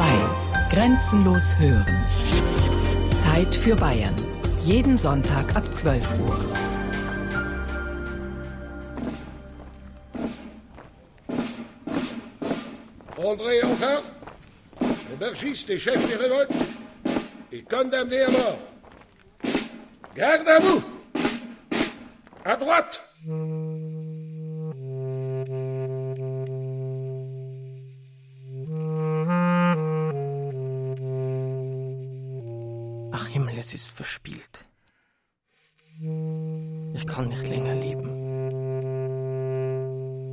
2. Grenzenlos hören. Zeit für Bayern. Jeden Sonntag ab 12 Uhr. André, enfin L'aubergiste et chef des révoltes est condamné à mort. Garde à vous À droite Es ist verspielt. Ich kann nicht länger leben.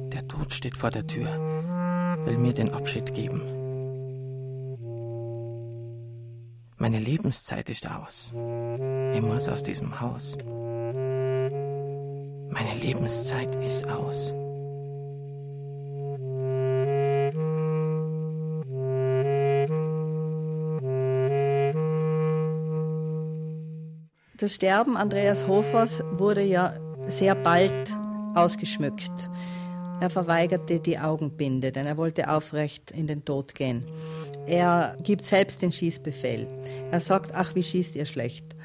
Der Tod steht vor der Tür, will mir den Abschied geben. Meine Lebenszeit ist aus. Ich muss aus diesem Haus. Meine Lebenszeit ist aus. Das Sterben Andreas Hofers wurde ja sehr bald ausgeschmückt. Er verweigerte die Augenbinde, denn er wollte aufrecht in den Tod gehen. Er gibt selbst den Schießbefehl. Er sagt, ach, wie schießt ihr schlecht.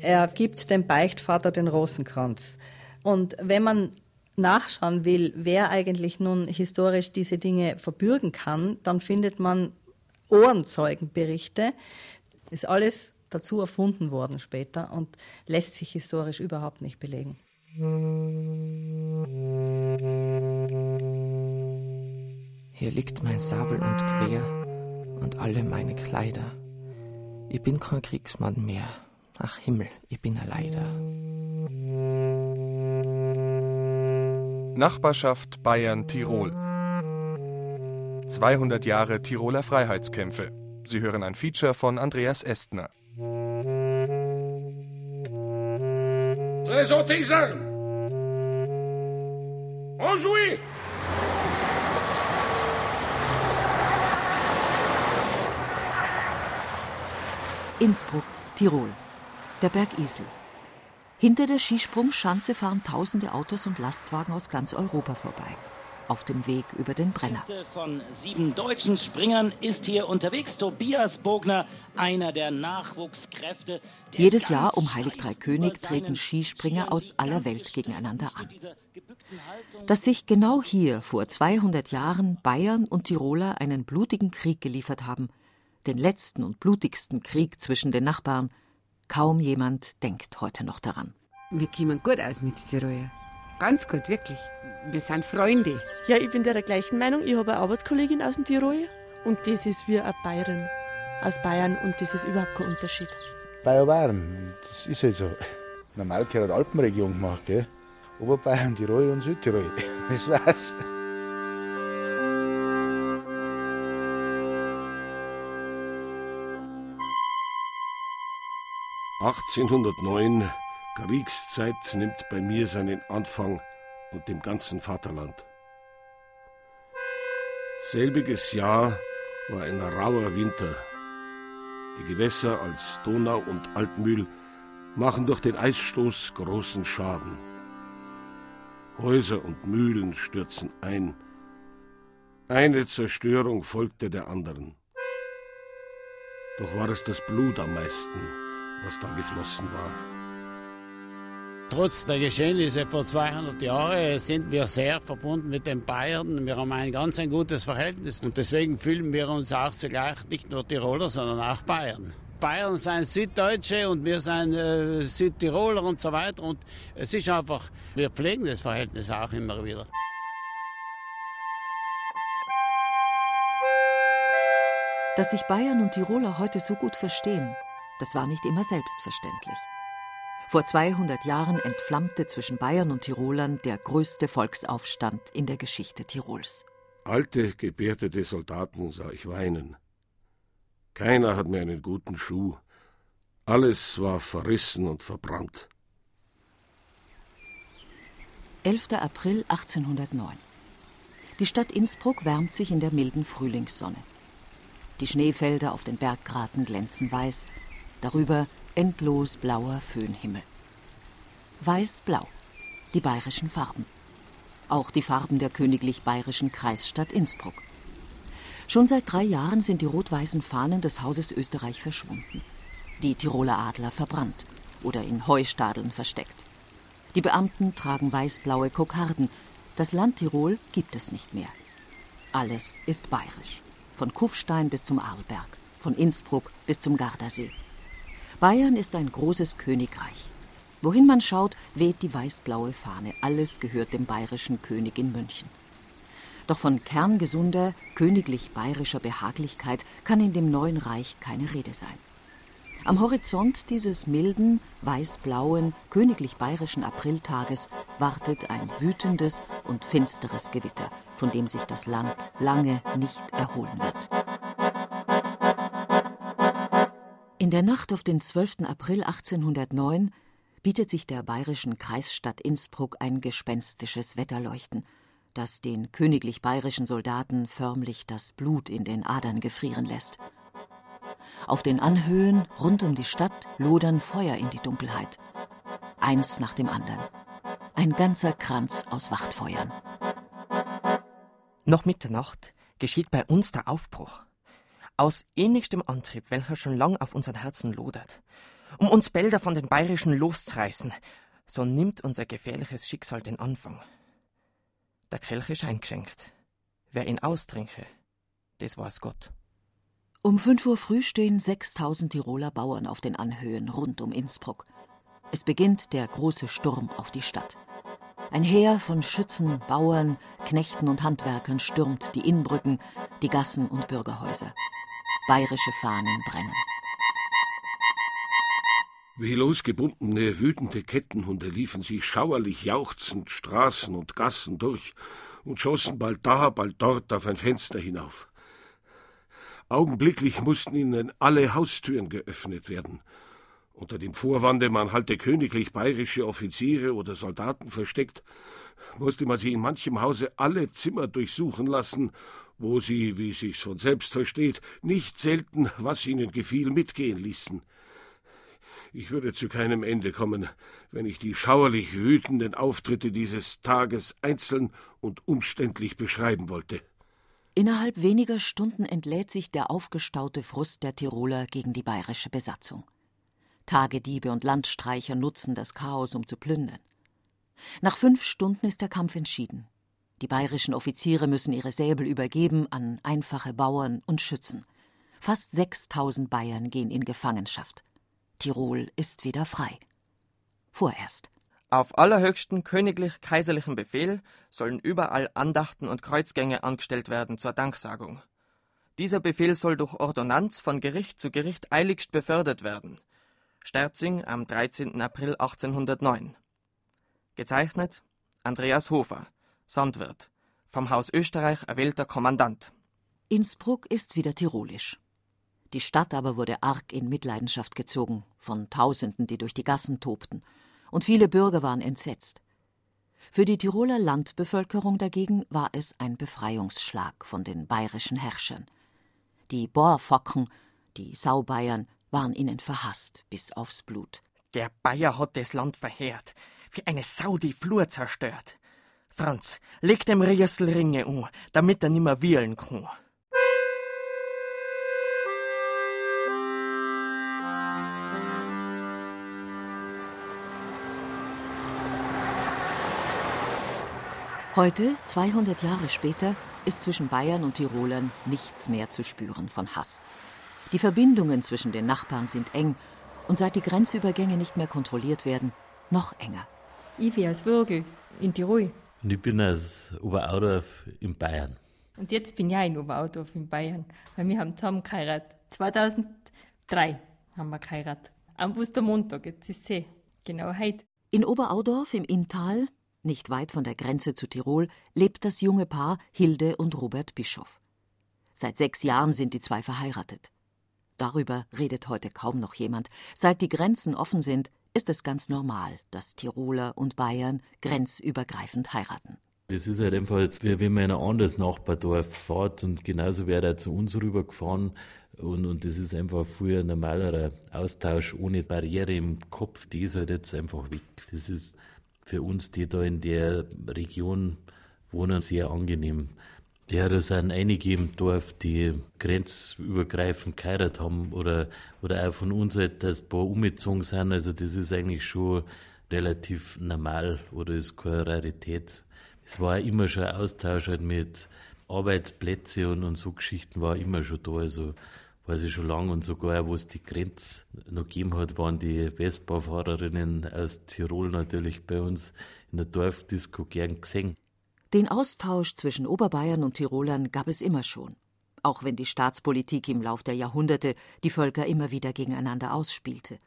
Er gibt dem Beichtvater den Rosenkranz. Und wenn man nachschauen will, wer eigentlich nun historisch diese Dinge verbürgen kann, dann findet man Ohrenzeugenberichte. Ist alles dazu erfunden worden später und lässt sich historisch überhaupt nicht belegen. Hier liegt mein Sabel und Quer und alle meine Kleider. Ich bin kein Kriegsmann mehr. Ach Himmel, ich bin ein Leider. Nachbarschaft Bayern-Tirol. 200 Jahre Tiroler Freiheitskämpfe. Sie hören ein Feature von Andreas Estner. Présentez les armes Enjouez Innsbruck, Tirol. Der Berg Isel. Hinter der Skisprungschanze fahren tausende Autos und Lastwagen aus ganz Europa vorbei. Auf dem Weg über den Brenner. Von sieben deutschen Springern ist hier unterwegs. Tobias Bogner, einer der Nachwuchskräfte. der Jedes Jahr um Heilig Drei König treten Skispringer aus aller Welt gegeneinander an. Dass sich genau hier vor 200 Jahren Bayern und Tiroler einen blutigen Krieg geliefert haben, den letzten und blutigsten Krieg zwischen den Nachbarn, kaum jemand denkt heute noch daran. Wir kommen gut aus mit Tiroler. Ganz gut, wirklich. Wir sind Freunde. Ja, ich bin der gleichen Meinung. Ich habe eine Arbeitskollegin aus dem Tirol und das ist wie eine Bayerin aus Bayern und das ist überhaupt kein Unterschied. Bayer Bayern, das ist halt so. Normal gehört Alpenregion gemacht, gell? Oberbayern, Tirol und Südtirol. Das war's. ...1809, Kriegszeit nimmt bei mir seinen Anfang und dem ganzen Vaterland. Selbiges Jahr war ein rauer Winter. Die Gewässer als Donau und Altmühl machen durch den Eisstoß großen Schaden. Häuser und Mühlen stürzen ein. Eine Zerstörung folgte der anderen. Doch war es das Blut am meisten, was da geflossen war. Trotz der Geschehnisse vor 200 Jahren sind wir sehr verbunden mit den Bayern. Wir haben ein ganz ein gutes Verhältnis und deswegen fühlen wir uns auch zugleich nicht nur Tiroler, sondern auch Bayern. Bayern sind Süddeutsche und wir sind äh, Südtiroler und so weiter und es ist einfach, wir pflegen das Verhältnis auch immer wieder. Dass sich Bayern und Tiroler heute so gut verstehen, das war nicht immer selbstverständlich. Vor 200 Jahren entflammte zwischen Bayern und Tirolern der größte Volksaufstand in der Geschichte Tirols. Alte, gebärtete Soldaten sah ich weinen. Keiner hat mehr einen guten Schuh. Alles war verrissen und verbrannt. 11. April 1809. Die Stadt Innsbruck wärmt sich in der milden Frühlingssonne. Die Schneefelder auf den Berggraten glänzen weiß, darüber endlos blauer Föhnhimmel. Weiß-blau, die bayerischen Farben. Auch die Farben der königlich bayerischen Kreisstadt Innsbruck. Schon seit drei Jahren sind die rot-weißen Fahnen des Hauses Österreich verschwunden. Die Tiroler Adler verbrannt oder in Heustadeln versteckt. Die Beamten tragen weiß-blaue Kokarden. Das Land Tirol gibt es nicht mehr. Alles ist bayerisch. Von Kufstein bis zum Arlberg, von Innsbruck bis zum Gardasee. Bayern ist ein großes Königreich. Wohin man schaut, weht die weiß-blaue Fahne. Alles gehört dem bayerischen König in München. Doch von kerngesunder, königlich bayerischer Behaglichkeit kann in dem neuen Reich keine Rede sein. Am Horizont dieses milden, weiß-blauen, königlich bayerischen Apriltages wartet ein wütendes und finsteres Gewitter, von dem sich das Land lange nicht erholen wird. In der Nacht auf den 12. April 1809 bietet sich der bayerischen Kreisstadt Innsbruck ein gespenstisches Wetterleuchten, das den königlich bayerischen Soldaten förmlich das Blut in den Adern gefrieren lässt. Auf den Anhöhen rund um die Stadt lodern Feuer in die Dunkelheit. Eins nach dem anderen. Ein ganzer Kranz aus Wachtfeuern. Noch Mitternacht geschieht bei uns der Aufbruch. Aus ähnlichstem Antrieb, welcher schon lang auf unseren Herzen lodert. Um uns Bälder von den Bayerischen loszureißen, so nimmt unser gefährliches Schicksal den Anfang. Der Kelch ist eingeschenkt. Wer ihn austrinke, das weiß Gott. Um 5 Uhr früh stehen 6000 Tiroler Bauern auf den Anhöhen rund um Innsbruck. Es beginnt der große Sturm auf die Stadt. Ein Heer von Schützen, Bauern, Knechten und Handwerkern stürmt die Innenbrücken, die Gassen und Bürgerhäuser. Bayerische Fahnen brennen. Wie losgebundene, wütende Kettenhunde liefen sie schauerlich jauchzend Straßen und Gassen durch und schossen bald da, bald dort auf ein Fenster hinauf. Augenblicklich mussten ihnen alle Haustüren geöffnet werden. Unter dem Vorwande, man halte königlich bayerische Offiziere oder Soldaten versteckt, musste man sie in manchem Hause alle Zimmer durchsuchen lassen, wo sie, wie sich's von selbst versteht, nicht selten, was ihnen gefiel, mitgehen ließen. Ich würde zu keinem Ende kommen, wenn ich die schauerlich wütenden Auftritte dieses Tages einzeln und umständlich beschreiben wollte. Innerhalb weniger Stunden entlädt sich der aufgestaute Frust der Tiroler gegen die bayerische Besatzung. Tagediebe und Landstreicher nutzen das Chaos, um zu plündern. Nach fünf Stunden ist der Kampf entschieden. Die bayerischen Offiziere müssen ihre Säbel übergeben an einfache Bauern und Schützen. Fast 6000 Bayern gehen in Gefangenschaft. Tirol ist wieder frei. Vorerst. Auf allerhöchsten königlich-kaiserlichen Befehl sollen überall Andachten und Kreuzgänge angestellt werden zur Danksagung. Dieser Befehl soll durch Ordonnanz von Gericht zu Gericht eiligst befördert werden. Sterzing am 13. April 1809. Gezeichnet Andreas Hofer, Sandwirt, vom Haus Österreich erwählter Kommandant. Innsbruck ist wieder tirolisch. Die Stadt aber wurde arg in Mitleidenschaft gezogen von Tausenden, die durch die Gassen tobten und viele Bürger waren entsetzt. Für die Tiroler Landbevölkerung dagegen war es ein Befreiungsschlag von den bayerischen Herrschern. Die Bohrfocken, die Saubayern, waren ihnen verhasst bis aufs Blut. Der Bayer hat das Land verheert, wie eine Sau die Flur zerstört. Franz, leg dem Riesel Ringe um, damit er nimmer wählen kann. Heute, 200 Jahre später, ist zwischen Bayern und Tirolern nichts mehr zu spüren von Hass. Die Verbindungen zwischen den Nachbarn sind eng und seit die Grenzübergänge nicht mehr kontrolliert werden, noch enger. Ich bin aus Würgel in Tirol. Und ich bin aus Oberaudorf in Bayern. Und jetzt bin ich auch in Oberaudorf in Bayern, weil wir haben zusammen geheiratet. 2003 haben wir geheiratet. Am Ostermontag, jetzt ist es genau heute. In Oberaudorf im Inntal nicht weit von der Grenze zu Tirol, lebt das junge Paar Hilde und Robert Bischof. Seit sechs Jahren sind die zwei verheiratet. Darüber redet heute kaum noch jemand. Seit die Grenzen offen sind, ist es ganz normal, dass Tiroler und Bayern grenzübergreifend heiraten. Das ist halt einfach wenn man in ein anderes Nachbardorf fährt und genauso wäre er zu uns rübergefahren. Und, und das ist einfach früher ein normalerer Austausch ohne Barriere im Kopf. Die ist halt jetzt einfach weg. Das ist für uns, die da in der Region wohnen, sehr angenehm. Ja, da sind einige im Dorf, die grenzübergreifend geheiratet haben oder, oder auch von uns, dass ein paar umgezogen sind. Also das ist eigentlich schon relativ normal oder ist keine Rarität. Es war immer schon ein Austausch halt mit Arbeitsplätzen und, und so Geschichten war immer schon da. Also weiß ich schon lange und sogar, wo es die Grenze noch gegeben hat, waren die Westbaufahrerinnen aus Tirol natürlich bei uns in der Dorfdisco gern gesehen. Den Austausch zwischen Oberbayern und Tirolern gab es immer schon, auch wenn die Staatspolitik im Lauf der Jahrhunderte die Völker immer wieder gegeneinander ausspielte.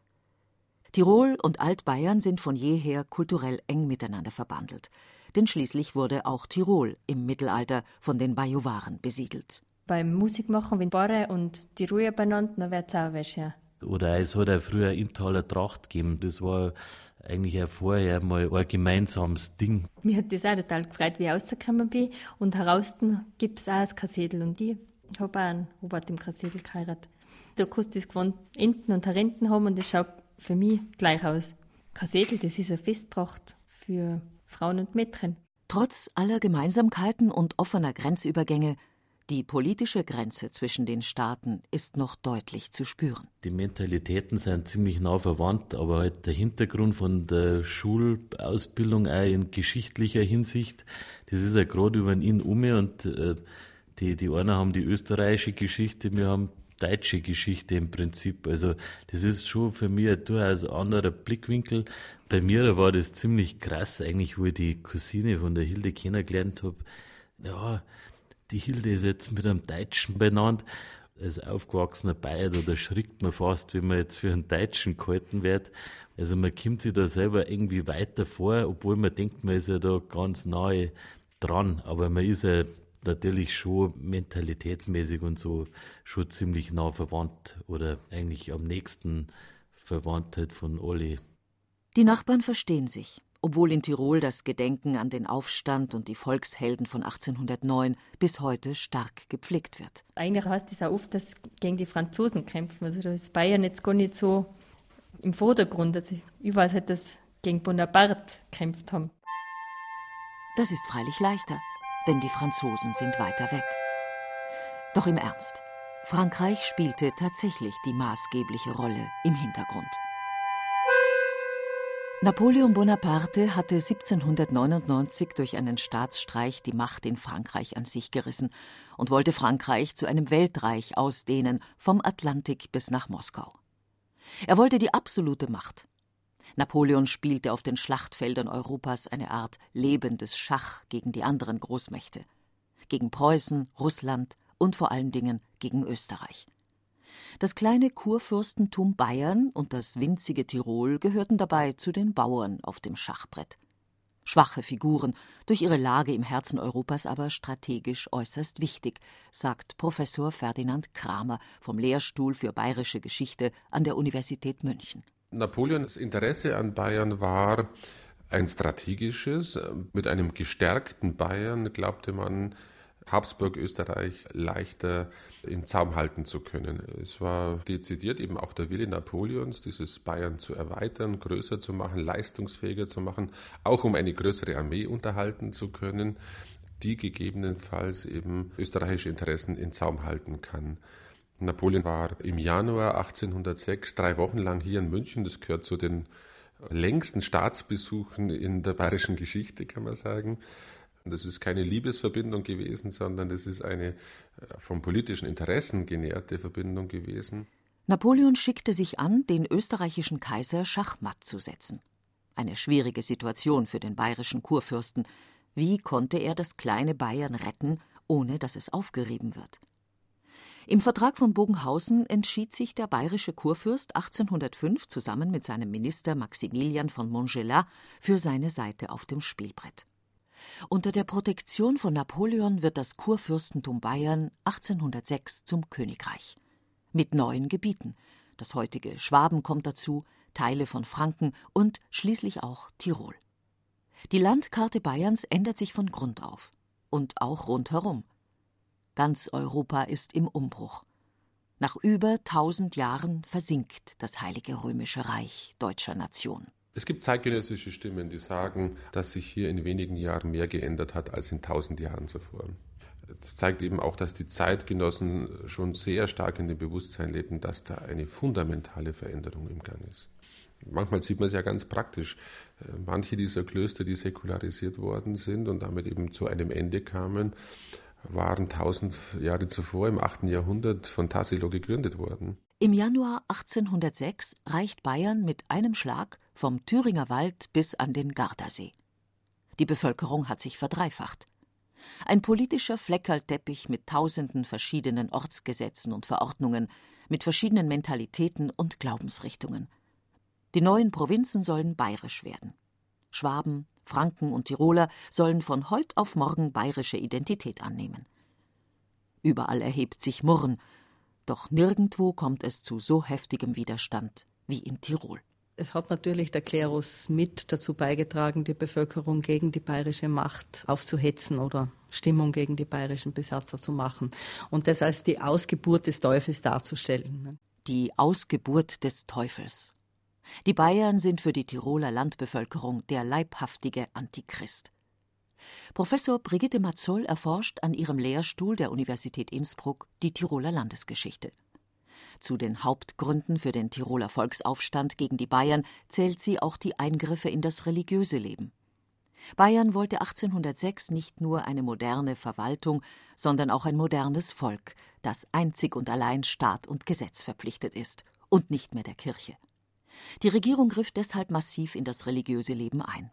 Tirol und Altbayern sind von jeher kulturell eng miteinander verbandelt, denn schließlich wurde auch Tirol im Mittelalter von den Bajuwaren besiedelt. Beim Musikmachen, wenn Barre und die Ruhe benannt, dann wird es auch was, ja. Oder es hat ja früher Intaler Tracht gegeben, das war eigentlich auch vorher mal ein gemeinsames Ding. Mir hat das auch total gefreut, wie ich rausgekommen bin. Und heraus gibt es auch ein Kassedel. Und ich habe auch einen Robert im Kassedel geheiratet. Du kannst das gewohnt Enten und Renten haben und das schaut für mich gleich aus. Kassedel, das ist eine Festtracht für Frauen und Mädchen. Trotz aller Gemeinsamkeiten und offener Grenzübergänge die politische Grenze zwischen den Staaten ist noch deutlich zu spüren. Die Mentalitäten sind ziemlich nah verwandt, aber halt der Hintergrund von der Schulausbildung auch in geschichtlicher Hinsicht, das ist ja gerade über den Inn um und äh, die, die einen haben die österreichische Geschichte, wir haben deutsche Geschichte im Prinzip. Also das ist schon für mich ein durchaus anderer Blickwinkel. Bei mir war das ziemlich krass eigentlich, wo ich die Cousine von der Hilde kennengelernt habe. Ja, die Hilde ist jetzt mit einem Deutschen benannt. Als aufgewachsener Bayer, da schrickt man fast, wenn man jetzt für einen Deutschen gehalten wird. Also man kommt sich da selber irgendwie weiter vor, obwohl man denkt, man ist ja da ganz nahe dran. Aber man ist ja natürlich schon mentalitätsmäßig und so schon ziemlich nah verwandt oder eigentlich am nächsten verwandt halt von alle. Die Nachbarn verstehen sich obwohl in Tirol das Gedenken an den Aufstand und die Volkshelden von 1809 bis heute stark gepflegt wird. Eigentlich heißt es auch oft, dass gegen die Franzosen kämpfen. Also da ist Bayern jetzt gar nicht so im Vordergrund. Also ich weiß halt, dass gegen Bonaparte kämpft haben. Das ist freilich leichter, denn die Franzosen sind weiter weg. Doch im Ernst, Frankreich spielte tatsächlich die maßgebliche Rolle im Hintergrund. Napoleon Bonaparte hatte 1799 durch einen Staatsstreich die Macht in Frankreich an sich gerissen und wollte Frankreich zu einem Weltreich ausdehnen, vom Atlantik bis nach Moskau. Er wollte die absolute Macht. Napoleon spielte auf den Schlachtfeldern Europas eine Art lebendes Schach gegen die anderen Großmächte, gegen Preußen, Russland und vor allen Dingen gegen Österreich. Das kleine Kurfürstentum Bayern und das winzige Tirol gehörten dabei zu den Bauern auf dem Schachbrett. Schwache Figuren, durch ihre Lage im Herzen Europas aber strategisch äußerst wichtig, sagt Professor Ferdinand Kramer vom Lehrstuhl für bayerische Geschichte an der Universität München. Napoleons Interesse an Bayern war ein strategisches. Mit einem gestärkten Bayern glaubte man, Habsburg Österreich leichter in Zaum halten zu können. Es war dezidiert eben auch der Wille Napoleons, dieses Bayern zu erweitern, größer zu machen, leistungsfähiger zu machen, auch um eine größere Armee unterhalten zu können, die gegebenenfalls eben österreichische Interessen in Zaum halten kann. Napoleon war im Januar 1806 drei Wochen lang hier in München. Das gehört zu den längsten Staatsbesuchen in der bayerischen Geschichte, kann man sagen. Das ist keine Liebesverbindung gewesen, sondern das ist eine äh, vom politischen Interessen genährte Verbindung gewesen. Napoleon schickte sich an, den österreichischen Kaiser schachmatt zu setzen. Eine schwierige Situation für den bayerischen Kurfürsten. Wie konnte er das kleine Bayern retten, ohne dass es aufgerieben wird? Im Vertrag von Bogenhausen entschied sich der bayerische Kurfürst 1805 zusammen mit seinem Minister Maximilian von Montgelas für seine Seite auf dem Spielbrett. Unter der Protektion von Napoleon wird das Kurfürstentum Bayern 1806 zum Königreich. Mit neuen Gebieten. Das heutige Schwaben kommt dazu, Teile von Franken und schließlich auch Tirol. Die Landkarte Bayerns ändert sich von Grund auf. Und auch rundherum. Ganz Europa ist im Umbruch. Nach über tausend Jahren versinkt das Heilige Römische Reich deutscher Nation. Es gibt zeitgenössische Stimmen, die sagen, dass sich hier in wenigen Jahren mehr geändert hat als in tausend Jahren zuvor. Das zeigt eben auch, dass die Zeitgenossen schon sehr stark in dem Bewusstsein leben, dass da eine fundamentale Veränderung im Gang ist. Manchmal sieht man es ja ganz praktisch. Äh, manche dieser Klöster, die säkularisiert worden sind und damit eben zu einem Ende kamen, waren tausend Jahre zuvor im 8. Jahrhundert von Tassilo gegründet worden. Im Januar 1806 reicht Bayern mit einem Schlag vom Thüringer Wald bis an den Gardasee. Die Bevölkerung hat sich verdreifacht. Ein politischer Fleckerlteppich mit tausenden verschiedenen Ortsgesetzen und Verordnungen, mit verschiedenen Mentalitäten und Glaubensrichtungen. Die neuen Provinzen sollen bayerisch werden. Schwaben, Franken und Tiroler sollen von heut auf morgen bayerische Identität annehmen. Überall erhebt sich Murren, doch nirgendwo kommt es zu so heftigem Widerstand wie in Tirol. Es hat natürlich der Klerus mit dazu beigetragen, die Bevölkerung gegen die bayerische Macht aufzuhetzen oder Stimmung gegen die bayerischen Besatzer zu machen und das als die Ausgeburt des Teufels darzustellen. Die Ausgeburt des Teufels. Die Bayern sind für die Tiroler Landbevölkerung der leibhaftige Antichrist. Professor Brigitte Mazzoll erforscht an ihrem Lehrstuhl der Universität Innsbruck die Tiroler Landesgeschichte. Zu den Hauptgründen für den Tiroler Volksaufstand gegen die Bayern zählt sie auch die Eingriffe in das religiöse Leben. Bayern wollte 1806 nicht nur eine moderne Verwaltung, sondern auch ein modernes Volk, das einzig und allein Staat und Gesetz verpflichtet ist und nicht mehr der Kirche. Die Regierung griff deshalb massiv in das religiöse Leben ein.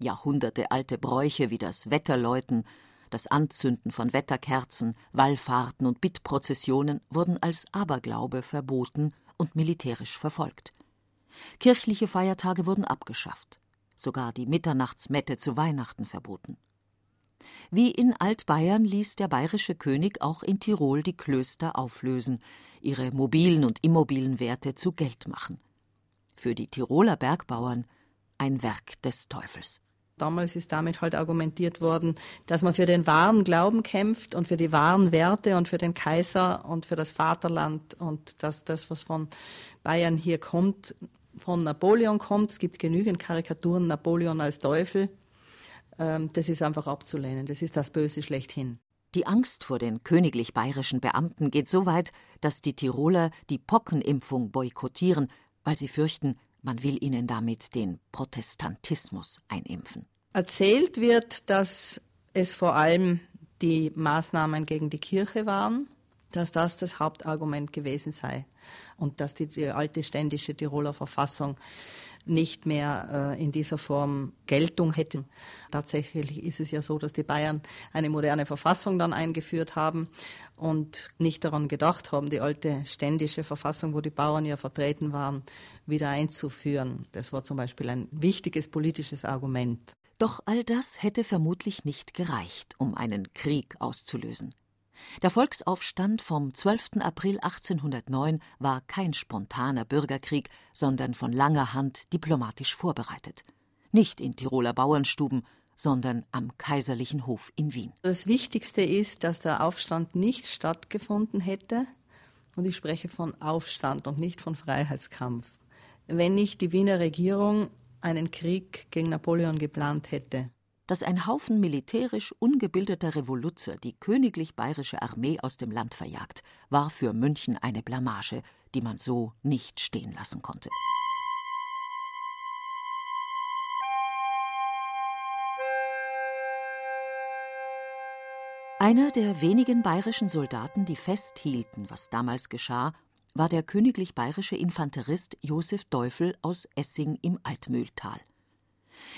Jahrhundertealte Bräuche wie das Wetterläuten, das Anzünden von Wetterkerzen, Wallfahrten und Bittprozessionen wurden als Aberglaube verboten und militärisch verfolgt. Kirchliche Feiertage wurden abgeschafft, sogar die Mitternachtsmette zu Weihnachten verboten. Wie in Altbayern ließ der bayerische König auch in Tirol die Klöster auflösen, ihre mobilen und immobilen Werte zu Geld machen für die Tiroler Bergbauern ein Werk des Teufels. Damals ist damit halt argumentiert worden, dass man für den wahren Glauben kämpft und für die wahren Werte und für den Kaiser und für das Vaterland und dass das, was von Bayern hier kommt, von Napoleon kommt. Es gibt genügend Karikaturen Napoleon als Teufel. Ähm, das ist einfach abzulehnen. Das ist das Böse schlechthin. Die Angst vor den königlich bayerischen Beamten geht so weit, dass die Tiroler die Pockenimpfung boykottieren weil sie fürchten, man will ihnen damit den Protestantismus einimpfen. Erzählt wird, dass es vor allem die Maßnahmen gegen die Kirche waren, dass das das Hauptargument gewesen sei und dass die, die alte ständische Tiroler Verfassung nicht mehr äh, in dieser Form Geltung hätten. Tatsächlich ist es ja so, dass die Bayern eine moderne Verfassung dann eingeführt haben und nicht daran gedacht haben, die alte ständische Verfassung, wo die Bauern ja vertreten waren, wieder einzuführen. Das war zum Beispiel ein wichtiges politisches Argument. Doch all das hätte vermutlich nicht gereicht, um einen Krieg auszulösen. Der Volksaufstand vom 12. April 1809 war kein spontaner Bürgerkrieg, sondern von langer Hand diplomatisch vorbereitet. Nicht in Tiroler Bauernstuben, sondern am kaiserlichen Hof in Wien. Das Wichtigste ist, dass der Aufstand nicht stattgefunden hätte, und ich spreche von Aufstand und nicht von Freiheitskampf, wenn nicht die Wiener Regierung einen Krieg gegen Napoleon geplant hätte dass ein Haufen militärisch ungebildeter Revoluzer die königlich bayerische Armee aus dem Land verjagt, war für München eine Blamage, die man so nicht stehen lassen konnte. Einer der wenigen bayerischen Soldaten, die festhielten, was damals geschah, war der königlich bayerische Infanterist Josef Teufel aus Essing im Altmühltal.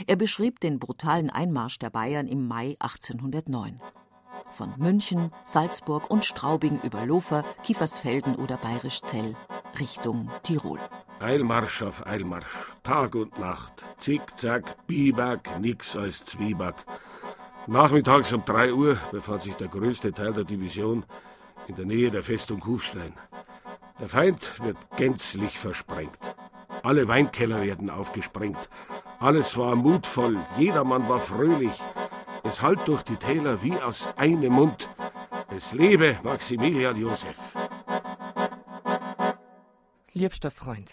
Er beschrieb den brutalen Einmarsch der Bayern im Mai 1809. Von München, Salzburg und Straubing über Lofer, Kiefersfelden oder Bayerischzell Richtung Tirol. Eilmarsch auf Eilmarsch, Tag und Nacht, Zickzack, Biwak, nix als Zwieback. Nachmittags um drei Uhr befand sich der größte Teil der Division in der Nähe der Festung Kufstein. Der Feind wird gänzlich versprengt. Alle Weinkeller werden aufgesprengt alles war mutvoll, jedermann war fröhlich. Es hallt durch die Täler wie aus einem Mund. Es lebe Maximilian Josef. Liebster Freund,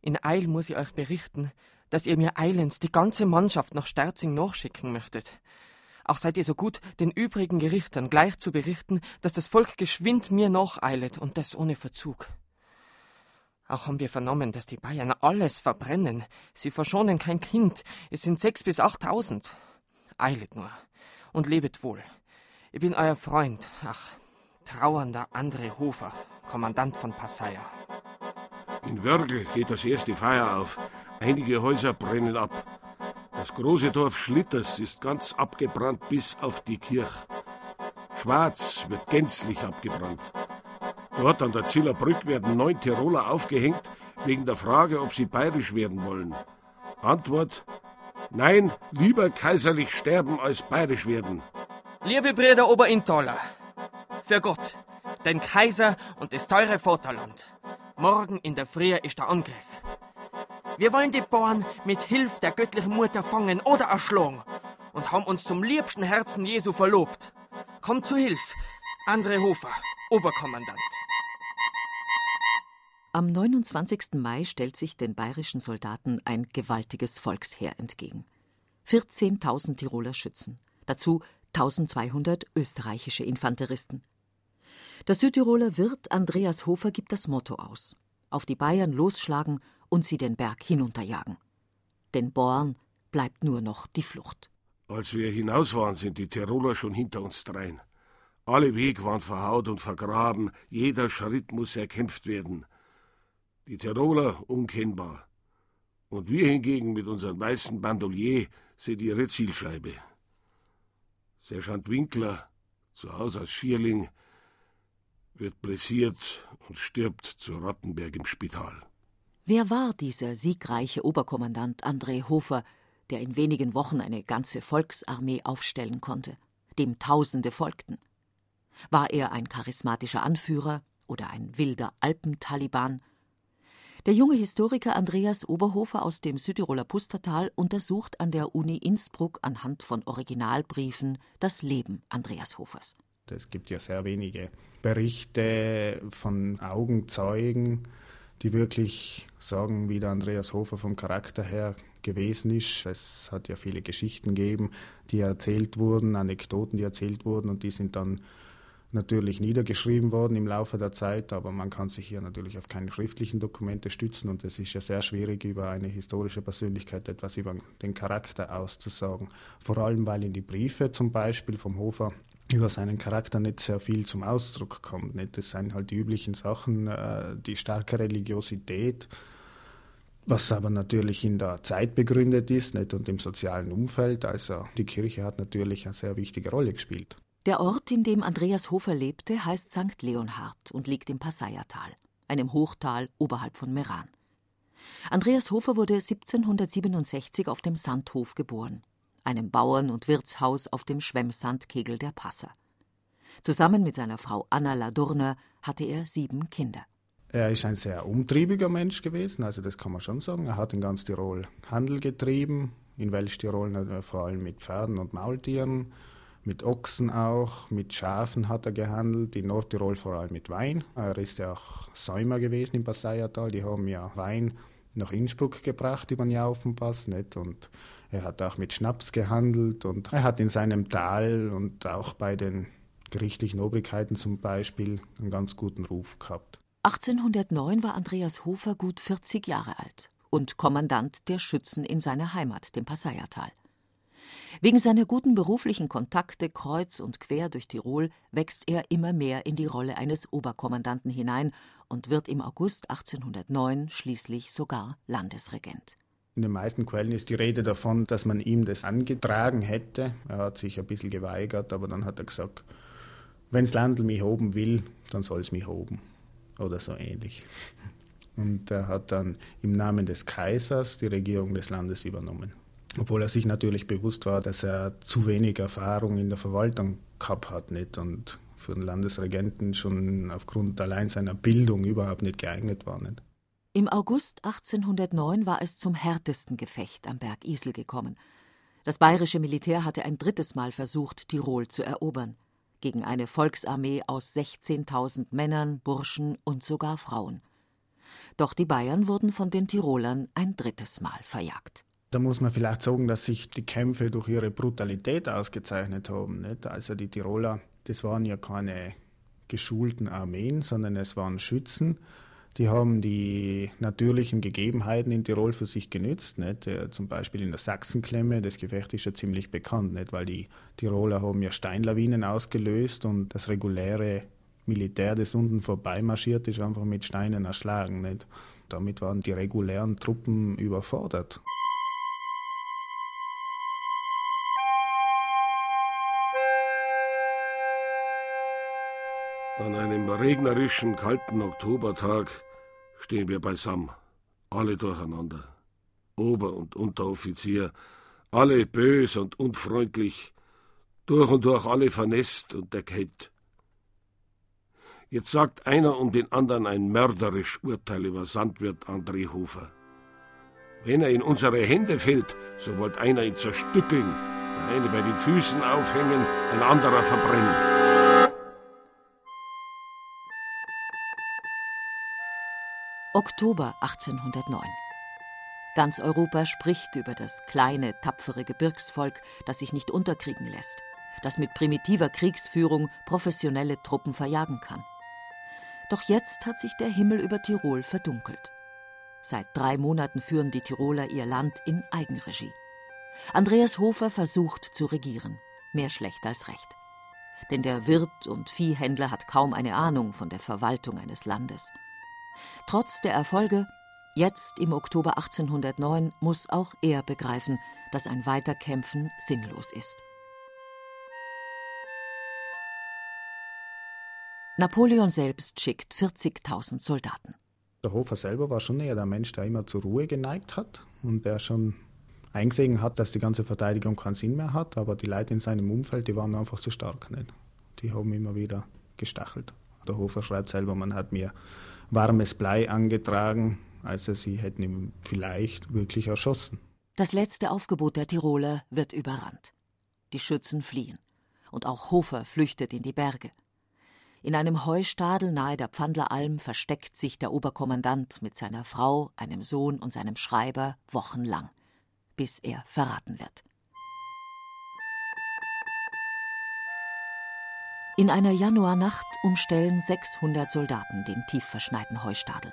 in Eil muss ich euch berichten, dass ihr mir eilends die ganze Mannschaft nach Sterzing nachschicken möchtet. Auch seid ihr so gut, den übrigen Gerichtern gleich zu berichten, dass das Volk geschwind mir nacheilet und das ohne Verzug. Auch haben wir vernommen, dass die Bayern alles verbrennen. Sie verschonen kein Kind. Es sind sechs bis achttausend. Eilet nur und lebet wohl. Ich bin euer Freund, ach, trauernder André Hofer, Kommandant von Passaya. In Wörgl geht das erste Feuer auf. Einige Häuser brennen ab. Das große Dorf Schlitters ist ganz abgebrannt bis auf die Kirche. Schwarz wird gänzlich abgebrannt. Dort an der Ziller Brück werden neun Tiroler aufgehängt wegen der Frage, ob sie bayerisch werden wollen. Antwort: Nein, lieber kaiserlich sterben als bayerisch werden. Liebe Brüder Oberintaler, für Gott, den Kaiser und das teure Vaterland. Morgen in der Früh ist der Angriff. Wir wollen die Bauern mit Hilfe der göttlichen Mutter fangen oder erschlagen und haben uns zum liebsten Herzen Jesu verlobt. Kommt zu Hilfe, André Hofer, Oberkommandant. Am 29. Mai stellt sich den bayerischen Soldaten ein gewaltiges Volksheer entgegen. 14.000 Tiroler Schützen, dazu 1200 österreichische Infanteristen. Der Südtiroler Wirt Andreas Hofer gibt das Motto aus: Auf die Bayern losschlagen und sie den Berg hinunterjagen. Den Born bleibt nur noch die Flucht. Als wir hinaus waren, sind die Tiroler schon hinter uns drein. Alle Wege waren verhaut und vergraben, jeder Schritt muss erkämpft werden die Tiroler unkennbar. Und wir hingegen mit unserem weißen Bandolier sind ihre Zielscheibe. Sergeant Winkler, zu Hause als Schierling, wird blessiert und stirbt zu Rottenberg im Spital. Wer war dieser siegreiche Oberkommandant André Hofer, der in wenigen Wochen eine ganze Volksarmee aufstellen konnte, dem Tausende folgten? War er ein charismatischer Anführer oder ein wilder Alpentaliban? Der junge Historiker Andreas Oberhofer aus dem Südtiroler Pustertal untersucht an der Uni Innsbruck anhand von Originalbriefen das Leben Andreas Hofers. Es gibt ja sehr wenige Berichte von Augenzeugen, die wirklich sagen, wie der Andreas Hofer vom Charakter her gewesen ist. Es hat ja viele Geschichten gegeben, die erzählt wurden, Anekdoten, die erzählt wurden und die sind dann natürlich niedergeschrieben worden im Laufe der Zeit, aber man kann sich hier natürlich auf keine schriftlichen Dokumente stützen und es ist ja sehr schwierig, über eine historische Persönlichkeit etwas über den Charakter auszusagen. Vor allem, weil in die Briefe zum Beispiel vom Hofer über seinen Charakter nicht sehr viel zum Ausdruck kommt. Nicht? Das sind halt die üblichen Sachen, äh, die starke Religiosität, was aber natürlich in der Zeit begründet ist nicht? und im sozialen Umfeld. Also die Kirche hat natürlich eine sehr wichtige Rolle gespielt. Der Ort, in dem Andreas Hofer lebte, heißt St. Leonhard und liegt im Passaiertal, einem Hochtal oberhalb von Meran. Andreas Hofer wurde 1767 auf dem Sandhof geboren, einem Bauern- und Wirtshaus auf dem Schwemmsandkegel der Passer. Zusammen mit seiner Frau Anna Ladurner hatte er sieben Kinder. Er ist ein sehr umtriebiger Mensch gewesen, also das kann man schon sagen. Er hat in ganz Tirol Handel getrieben, in Welsch-Tirol vor allem mit Pferden und Maultieren mit Ochsen auch, mit Schafen hat er gehandelt, in Nordtirol vor allem mit Wein. Er ist ja auch Säumer gewesen im Passaiertal, die haben ja Wein nach Innsbruck gebracht über den Jaufenpass, nicht? Und er hat auch mit Schnaps gehandelt und er hat in seinem Tal und auch bei den gerichtlichen Obrigkeiten zum Beispiel einen ganz guten Ruf gehabt. 1809 war Andreas Hofer gut 40 Jahre alt und Kommandant der Schützen in seiner Heimat, dem Passaiertal. Wegen seiner guten beruflichen Kontakte kreuz und quer durch Tirol wächst er immer mehr in die Rolle eines Oberkommandanten hinein und wird im August 1809 schließlich sogar Landesregent. In den meisten Quellen ist die Rede davon, dass man ihm das angetragen hätte. Er hat sich ein bisschen geweigert, aber dann hat er gesagt, wenn das Landl mich hoben will, dann soll es mich hoben. Oder so ähnlich. Und er hat dann im Namen des Kaisers die Regierung des Landes übernommen obwohl er sich natürlich bewusst war, dass er zu wenig Erfahrung in der Verwaltung gehabt hat nicht und für den Landesregenten schon aufgrund allein seiner Bildung überhaupt nicht geeignet war. Nicht. Im August 1809 war es zum härtesten Gefecht am Berg Isel gekommen. Das bayerische Militär hatte ein drittes Mal versucht, Tirol zu erobern, gegen eine Volksarmee aus 16.000 Männern, Burschen und sogar Frauen. Doch die Bayern wurden von den Tirolern ein drittes Mal verjagt. Da muss man vielleicht sagen, dass sich die Kämpfe durch ihre Brutalität ausgezeichnet haben. Nicht? Also die Tiroler, das waren ja keine geschulten Armeen, sondern es waren Schützen. Die haben die natürlichen Gegebenheiten in Tirol für sich genützt. Nicht? Zum Beispiel in der Sachsenklemme, das Gefecht ist ja ziemlich bekannt, nicht? weil die Tiroler haben ja Steinlawinen ausgelöst und das reguläre Militär, das unten vorbeimarschiert ist, einfach mit Steinen erschlagen. Nicht? Damit waren die regulären Truppen überfordert. Regnerischen, kalten Oktobertag stehen wir beisammen, alle durcheinander. Ober- und Unteroffizier, alle bös und unfreundlich, durch und durch alle vernässt und erkältet. Jetzt sagt einer um den anderen ein mörderisch Urteil über Sandwirt André Hofer. Wenn er in unsere Hände fällt, so wollt einer ihn zerstückeln, der eine bei den Füßen aufhängen, ein anderer verbrennen. Oktober 1809. Ganz Europa spricht über das kleine, tapfere Gebirgsvolk, das sich nicht unterkriegen lässt, das mit primitiver Kriegsführung professionelle Truppen verjagen kann. Doch jetzt hat sich der Himmel über Tirol verdunkelt. Seit drei Monaten führen die Tiroler ihr Land in Eigenregie. Andreas Hofer versucht zu regieren, mehr schlecht als recht. Denn der Wirt und Viehhändler hat kaum eine Ahnung von der Verwaltung eines Landes. Trotz der Erfolge, jetzt im Oktober 1809, muss auch er begreifen, dass ein Weiterkämpfen sinnlos ist. Napoleon selbst schickt 40.000 Soldaten. Der Hofer selber war schon eher der Mensch, der immer zur Ruhe geneigt hat und der schon eingesehen hat, dass die ganze Verteidigung keinen Sinn mehr hat, aber die Leute in seinem Umfeld, die waren einfach zu stark. Nicht? Die haben immer wieder gestachelt. Der Hofer schreibt selber, man hat mir warmes Blei angetragen, also sie hätten ihn vielleicht wirklich erschossen. Das letzte Aufgebot der Tiroler wird überrannt. Die Schützen fliehen. Und auch Hofer flüchtet in die Berge. In einem Heustadel nahe der Pfandleralm versteckt sich der Oberkommandant mit seiner Frau, einem Sohn und seinem Schreiber wochenlang, bis er verraten wird. In einer Januarnacht umstellen 600 Soldaten den tief verschneiten Heustadel.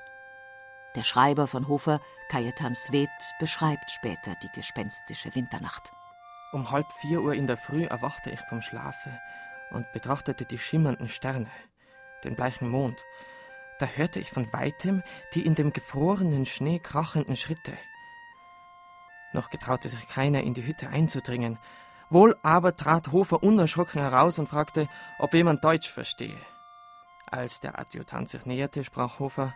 Der Schreiber von Hofer, Cajetan Swed, beschreibt später die gespenstische Winternacht. Um halb vier Uhr in der Früh erwachte ich vom Schlafe und betrachtete die schimmernden Sterne, den bleichen Mond. Da hörte ich von weitem die in dem gefrorenen Schnee krachenden Schritte. Noch getraute sich keiner in die Hütte einzudringen, Wohl aber trat Hofer unerschrocken heraus und fragte, ob jemand Deutsch verstehe. Als der Adjutant sich näherte, sprach Hofer,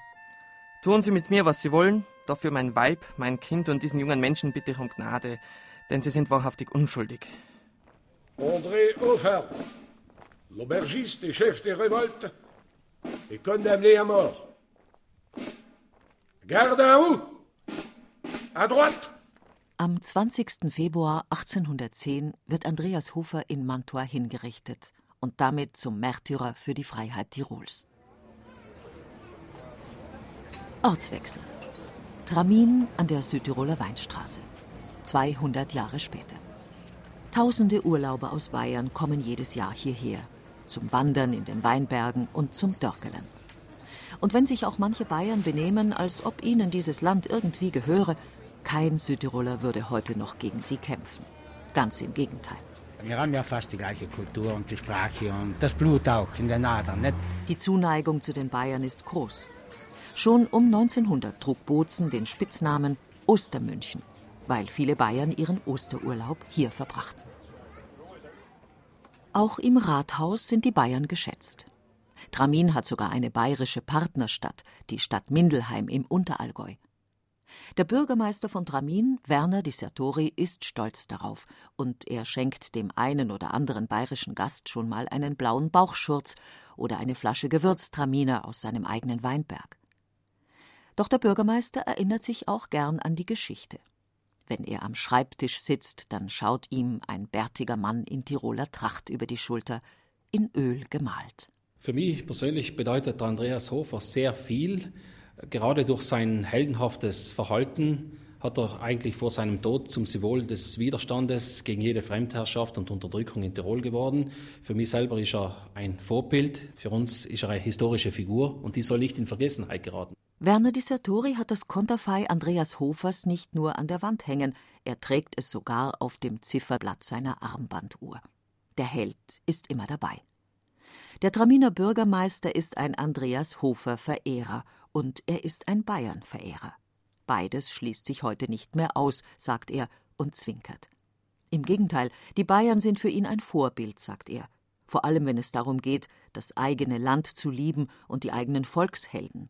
Tun Sie mit mir, was Sie wollen, doch für mein Weib, mein Kind und diesen jungen Menschen bitte ich um Gnade, denn sie sind wahrhaftig unschuldig. André Hofer, l'aubergiste chef des révoltes, est condamné à mort. Garde à vous! À droite! Am 20. Februar 1810 wird Andreas Hofer in Mantua hingerichtet und damit zum Märtyrer für die Freiheit Tirols. Ortswechsel. Tramin an der Südtiroler Weinstraße. 200 Jahre später. Tausende Urlauber aus Bayern kommen jedes Jahr hierher. Zum Wandern in den Weinbergen und zum Dörkelen. Und wenn sich auch manche Bayern benehmen, als ob ihnen dieses Land irgendwie gehöre, kein Südtiroler würde heute noch gegen sie kämpfen. Ganz im Gegenteil. Wir haben ja fast die gleiche Kultur und die Sprache und das Blut auch in den Adern. Nicht? Die Zuneigung zu den Bayern ist groß. Schon um 1900 trug Bozen den Spitznamen Ostermünchen, weil viele Bayern ihren Osterurlaub hier verbrachten. Auch im Rathaus sind die Bayern geschätzt. Tramin hat sogar eine bayerische Partnerstadt, die Stadt Mindelheim im Unterallgäu. Der Bürgermeister von Tramin, Werner Di Sertori, ist stolz darauf und er schenkt dem einen oder anderen bayerischen Gast schon mal einen blauen Bauchschurz oder eine Flasche Gewürztraminer aus seinem eigenen Weinberg. Doch der Bürgermeister erinnert sich auch gern an die Geschichte. Wenn er am Schreibtisch sitzt, dann schaut ihm ein bärtiger Mann in Tiroler Tracht über die Schulter, in Öl gemalt. Für mich persönlich bedeutet Andreas Hofer sehr viel gerade durch sein heldenhaftes Verhalten hat er eigentlich vor seinem Tod zum Symbol des Widerstandes gegen jede Fremdherrschaft und Unterdrückung in Tirol geworden. Für mich selber ist er ein Vorbild, für uns ist er eine historische Figur und die soll nicht in Vergessenheit geraten. Werner Di Sartori hat das Konterfei Andreas Hofers nicht nur an der Wand hängen, er trägt es sogar auf dem Zifferblatt seiner Armbanduhr. Der Held ist immer dabei. Der Traminer Bürgermeister ist ein Andreas Hofer Verehrer und er ist ein Bayern Verehrer. Beides schließt sich heute nicht mehr aus, sagt er und zwinkert. Im Gegenteil, die Bayern sind für ihn ein Vorbild, sagt er, vor allem wenn es darum geht, das eigene Land zu lieben und die eigenen Volkshelden.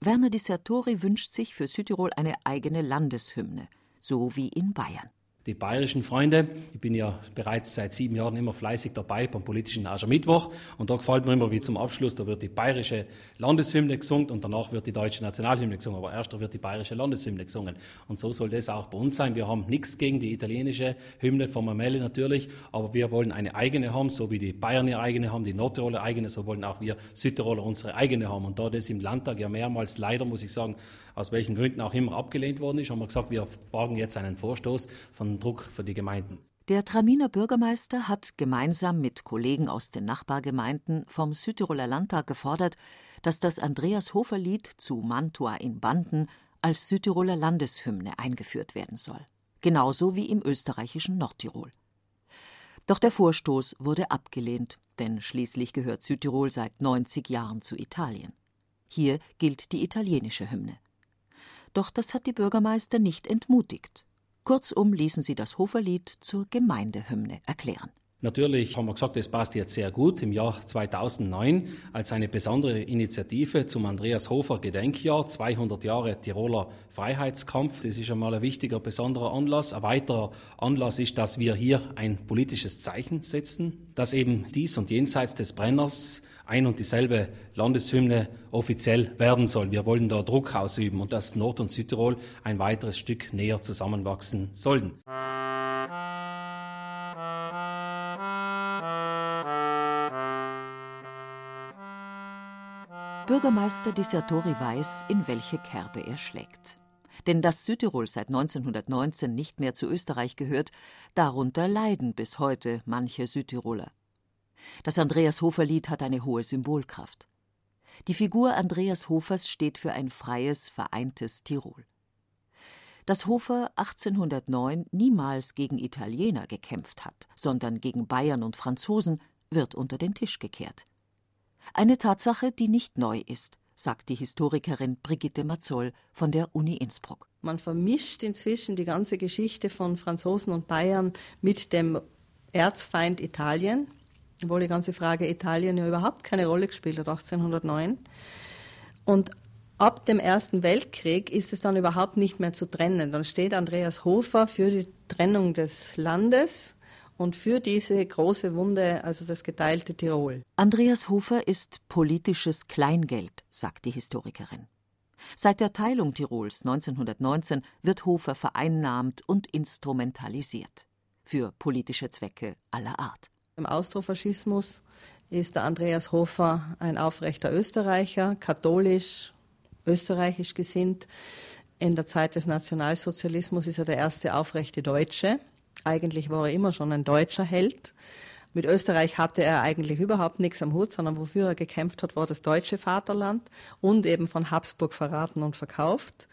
Werner Dissertori wünscht sich für Südtirol eine eigene Landeshymne, so wie in Bayern die bayerischen Freunde. Ich bin ja bereits seit sieben Jahren immer fleißig dabei beim politischen Aschermittwoch und da gefällt mir immer wie zum Abschluss, da wird die bayerische Landeshymne gesungen und danach wird die deutsche Nationalhymne gesungen, aber erst wird die bayerische Landeshymne gesungen. Und so soll das auch bei uns sein. Wir haben nichts gegen die italienische Hymne von Mamelle natürlich, aber wir wollen eine eigene haben, so wie die Bayern ihre eigene haben, die Nordtiroler eigene, so wollen auch wir Südtiroler unsere eigene haben. Und da das im Landtag ja mehrmals leider, muss ich sagen, aus welchen Gründen auch immer abgelehnt worden ist, haben wir gesagt, wir wagen jetzt einen Vorstoß von Druck für die Gemeinden. Der Traminer Bürgermeister hat gemeinsam mit Kollegen aus den Nachbargemeinden vom Südtiroler Landtag gefordert, dass das Andreas Hofer Lied zu Mantua in Banden als Südtiroler Landeshymne eingeführt werden soll. Genauso wie im österreichischen Nordtirol. Doch der Vorstoß wurde abgelehnt, denn schließlich gehört Südtirol seit 90 Jahren zu Italien. Hier gilt die italienische Hymne. Doch das hat die Bürgermeister nicht entmutigt. Kurzum ließen sie das Hoferlied zur Gemeindehymne erklären. Natürlich haben wir gesagt, das passt jetzt sehr gut im Jahr 2009 als eine besondere Initiative zum Andreas Hofer Gedenkjahr, 200 Jahre Tiroler Freiheitskampf. Das ist einmal ein wichtiger, besonderer Anlass. Ein weiterer Anlass ist, dass wir hier ein politisches Zeichen setzen, dass eben dies und jenseits des Brenners ein und dieselbe Landeshymne offiziell werden soll. Wir wollen da Druck ausüben und dass Nord- und Südtirol ein weiteres Stück näher zusammenwachsen sollen. Bürgermeister Dissertori weiß, in welche Kerbe er schlägt. Denn dass Südtirol seit 1919 nicht mehr zu Österreich gehört, darunter leiden bis heute manche Südtiroler. Das Andreas Hofer-Lied hat eine hohe Symbolkraft. Die Figur Andreas Hofers steht für ein freies, vereintes Tirol. Dass Hofer 1809 niemals gegen Italiener gekämpft hat, sondern gegen Bayern und Franzosen, wird unter den Tisch gekehrt. Eine Tatsache, die nicht neu ist, sagt die Historikerin Brigitte Mazzoll von der Uni Innsbruck. Man vermischt inzwischen die ganze Geschichte von Franzosen und Bayern mit dem Erzfeind Italien obwohl die ganze Frage Italien ja überhaupt keine Rolle gespielt hat, 1809. Und ab dem Ersten Weltkrieg ist es dann überhaupt nicht mehr zu trennen. Dann steht Andreas Hofer für die Trennung des Landes und für diese große Wunde, also das geteilte Tirol. Andreas Hofer ist politisches Kleingeld, sagt die Historikerin. Seit der Teilung Tirols 1919 wird Hofer vereinnahmt und instrumentalisiert. Für politische Zwecke aller Art. Im Austrofaschismus ist der Andreas Hofer ein aufrechter Österreicher, katholisch, österreichisch gesinnt. In der Zeit des Nationalsozialismus ist er der erste aufrechte Deutsche. Eigentlich war er immer schon ein deutscher Held. Mit Österreich hatte er eigentlich überhaupt nichts am Hut, sondern wofür er gekämpft hat, war das deutsche Vaterland und eben von Habsburg verraten und verkauft.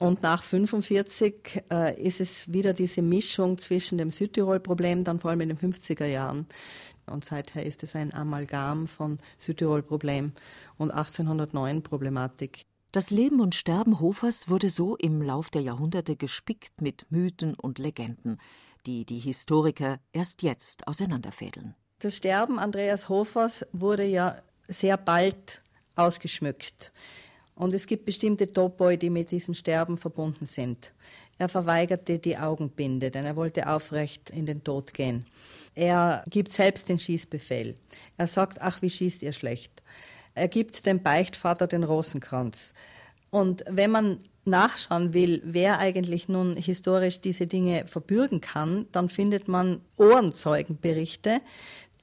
Und nach 1945 äh, ist es wieder diese Mischung zwischen dem Südtirol-Problem, dann vor allem in den 50er Jahren. Und seither ist es ein Amalgam von Südtirol-Problem und 1809 Problematik. Das Leben und Sterben Hofers wurde so im Lauf der Jahrhunderte gespickt mit Mythen und Legenden, die die Historiker erst jetzt auseinanderfädeln. Das Sterben Andreas Hofers wurde ja sehr bald ausgeschmückt. Und es gibt bestimmte Topoi, die mit diesem Sterben verbunden sind. Er verweigerte die Augenbinde, denn er wollte aufrecht in den Tod gehen. Er gibt selbst den Schießbefehl. Er sagt, ach, wie schießt ihr schlecht. Er gibt dem Beichtvater den Rosenkranz. Und wenn man nachschauen will, wer eigentlich nun historisch diese Dinge verbürgen kann, dann findet man Ohrenzeugenberichte,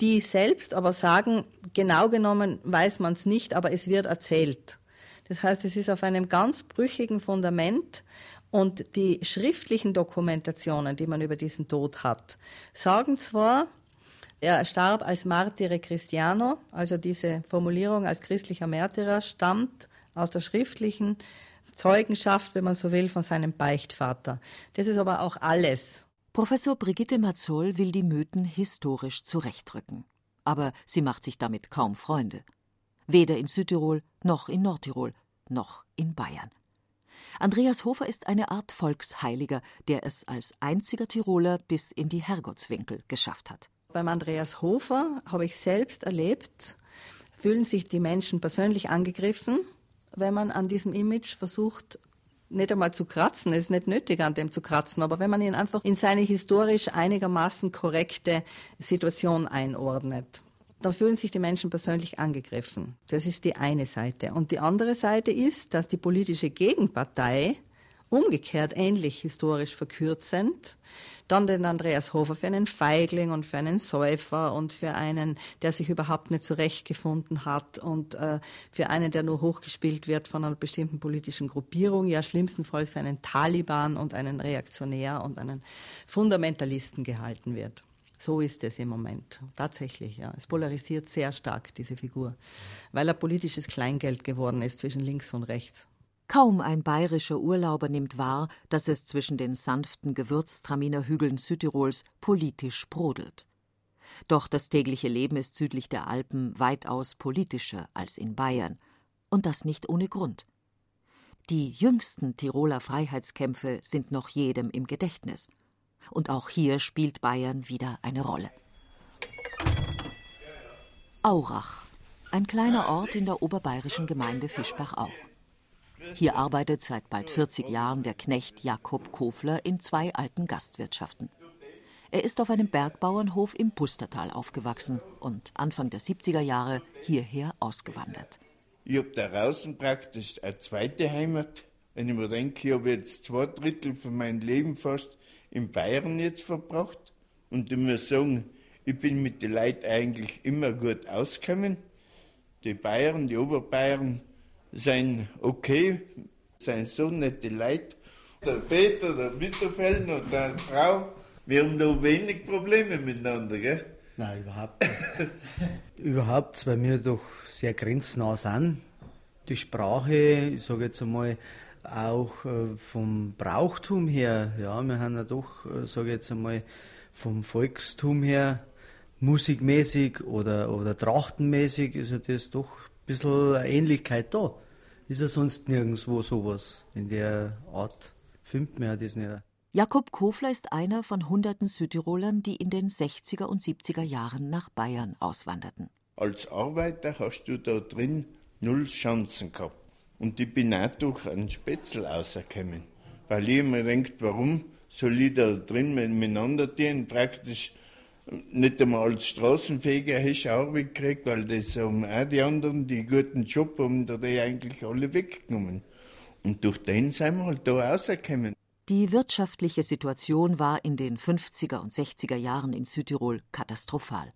die selbst aber sagen, genau genommen weiß man es nicht, aber es wird erzählt. Das heißt, es ist auf einem ganz brüchigen Fundament und die schriftlichen Dokumentationen, die man über diesen Tod hat, sagen zwar, er starb als Martire Christiano, also diese Formulierung als christlicher Märtyrer stammt aus der schriftlichen Zeugenschaft, wenn man so will, von seinem Beichtvater. Das ist aber auch alles. Professor Brigitte Mazzol will die Mythen historisch zurechtrücken. Aber sie macht sich damit kaum Freunde. Weder in Südtirol, noch in Nordtirol, noch in Bayern. Andreas Hofer ist eine Art Volksheiliger, der es als einziger Tiroler bis in die Herrgottswinkel geschafft hat. Beim Andreas Hofer habe ich selbst erlebt, fühlen sich die Menschen persönlich angegriffen, wenn man an diesem Image versucht, nicht einmal zu kratzen, es ist nicht nötig, an dem zu kratzen, aber wenn man ihn einfach in seine historisch einigermaßen korrekte Situation einordnet, dann fühlen sich die Menschen persönlich angegriffen. Das ist die eine Seite. Und die andere Seite ist, dass die politische Gegenpartei umgekehrt ähnlich historisch verkürzend, dann den Andreas Hofer für einen Feigling und für einen Säufer und für einen, der sich überhaupt nicht zurechtgefunden hat und äh, für einen, der nur hochgespielt wird von einer bestimmten politischen Gruppierung, ja schlimmstenfalls für einen Taliban und einen Reaktionär und einen Fundamentalisten gehalten wird. So ist es im Moment. Tatsächlich, ja. Es polarisiert sehr stark, diese Figur, weil er politisches Kleingeld geworden ist zwischen links und rechts. Kaum ein bayerischer Urlauber nimmt wahr, dass es zwischen den sanften Gewürztraminer Hügeln Südtirols politisch brodelt. Doch das tägliche Leben ist südlich der Alpen weitaus politischer als in Bayern. Und das nicht ohne Grund. Die jüngsten Tiroler Freiheitskämpfe sind noch jedem im Gedächtnis. Und auch hier spielt Bayern wieder eine Rolle. Aurach, ein kleiner Ort in der oberbayerischen Gemeinde Fischbach-Au. Hier arbeitet seit bald 40 Jahren der Knecht Jakob Kofler in zwei alten Gastwirtschaften. Er ist auf einem Bergbauernhof im Pustertal aufgewachsen und Anfang der 70er Jahre hierher ausgewandert. Ich habe da draußen praktisch eine zweite Heimat. Wenn ich mir denke, ich habe jetzt zwei Drittel von meinem Leben fast in Bayern jetzt verbracht. Und ich muss sagen, ich bin mit den Leuten eigentlich immer gut ausgekommen. Die Bayern, die Oberbayern, sind okay, sind so nette Leute. Der Peter, der Mitterfeld und deine Frau, wir haben da wenig Probleme miteinander, gell? Nein, überhaupt nicht. überhaupt, weil wir doch sehr grenznah sind. Die Sprache, ich sage jetzt einmal, auch äh, vom Brauchtum her, ja, wir haben ja doch, äh, sage ich jetzt einmal, vom Volkstum her, musikmäßig oder, oder trachtenmäßig ist ja das doch bisschen Ähnlichkeit da. Ist ja sonst nirgendwo sowas in der Art. Findet man ja das nicht. Jakob Kofler ist einer von hunderten Südtirolern, die in den 60er und 70er Jahren nach Bayern auswanderten. Als Arbeiter hast du da drin null Chancen gehabt. Und ich bin auch durch einen Spätzl rausgekommen. Weil ich mir denkt, warum soll ich da drin miteinander dienen? Praktisch nicht einmal als Straßenfeger hast du auch weggekriegt, weil das haben auch die anderen, die guten Job haben, da die eigentlich alle weggenommen. Und durch den sind wir halt da rausgekommen. Die wirtschaftliche Situation war in den 50er und 60er Jahren in Südtirol katastrophal.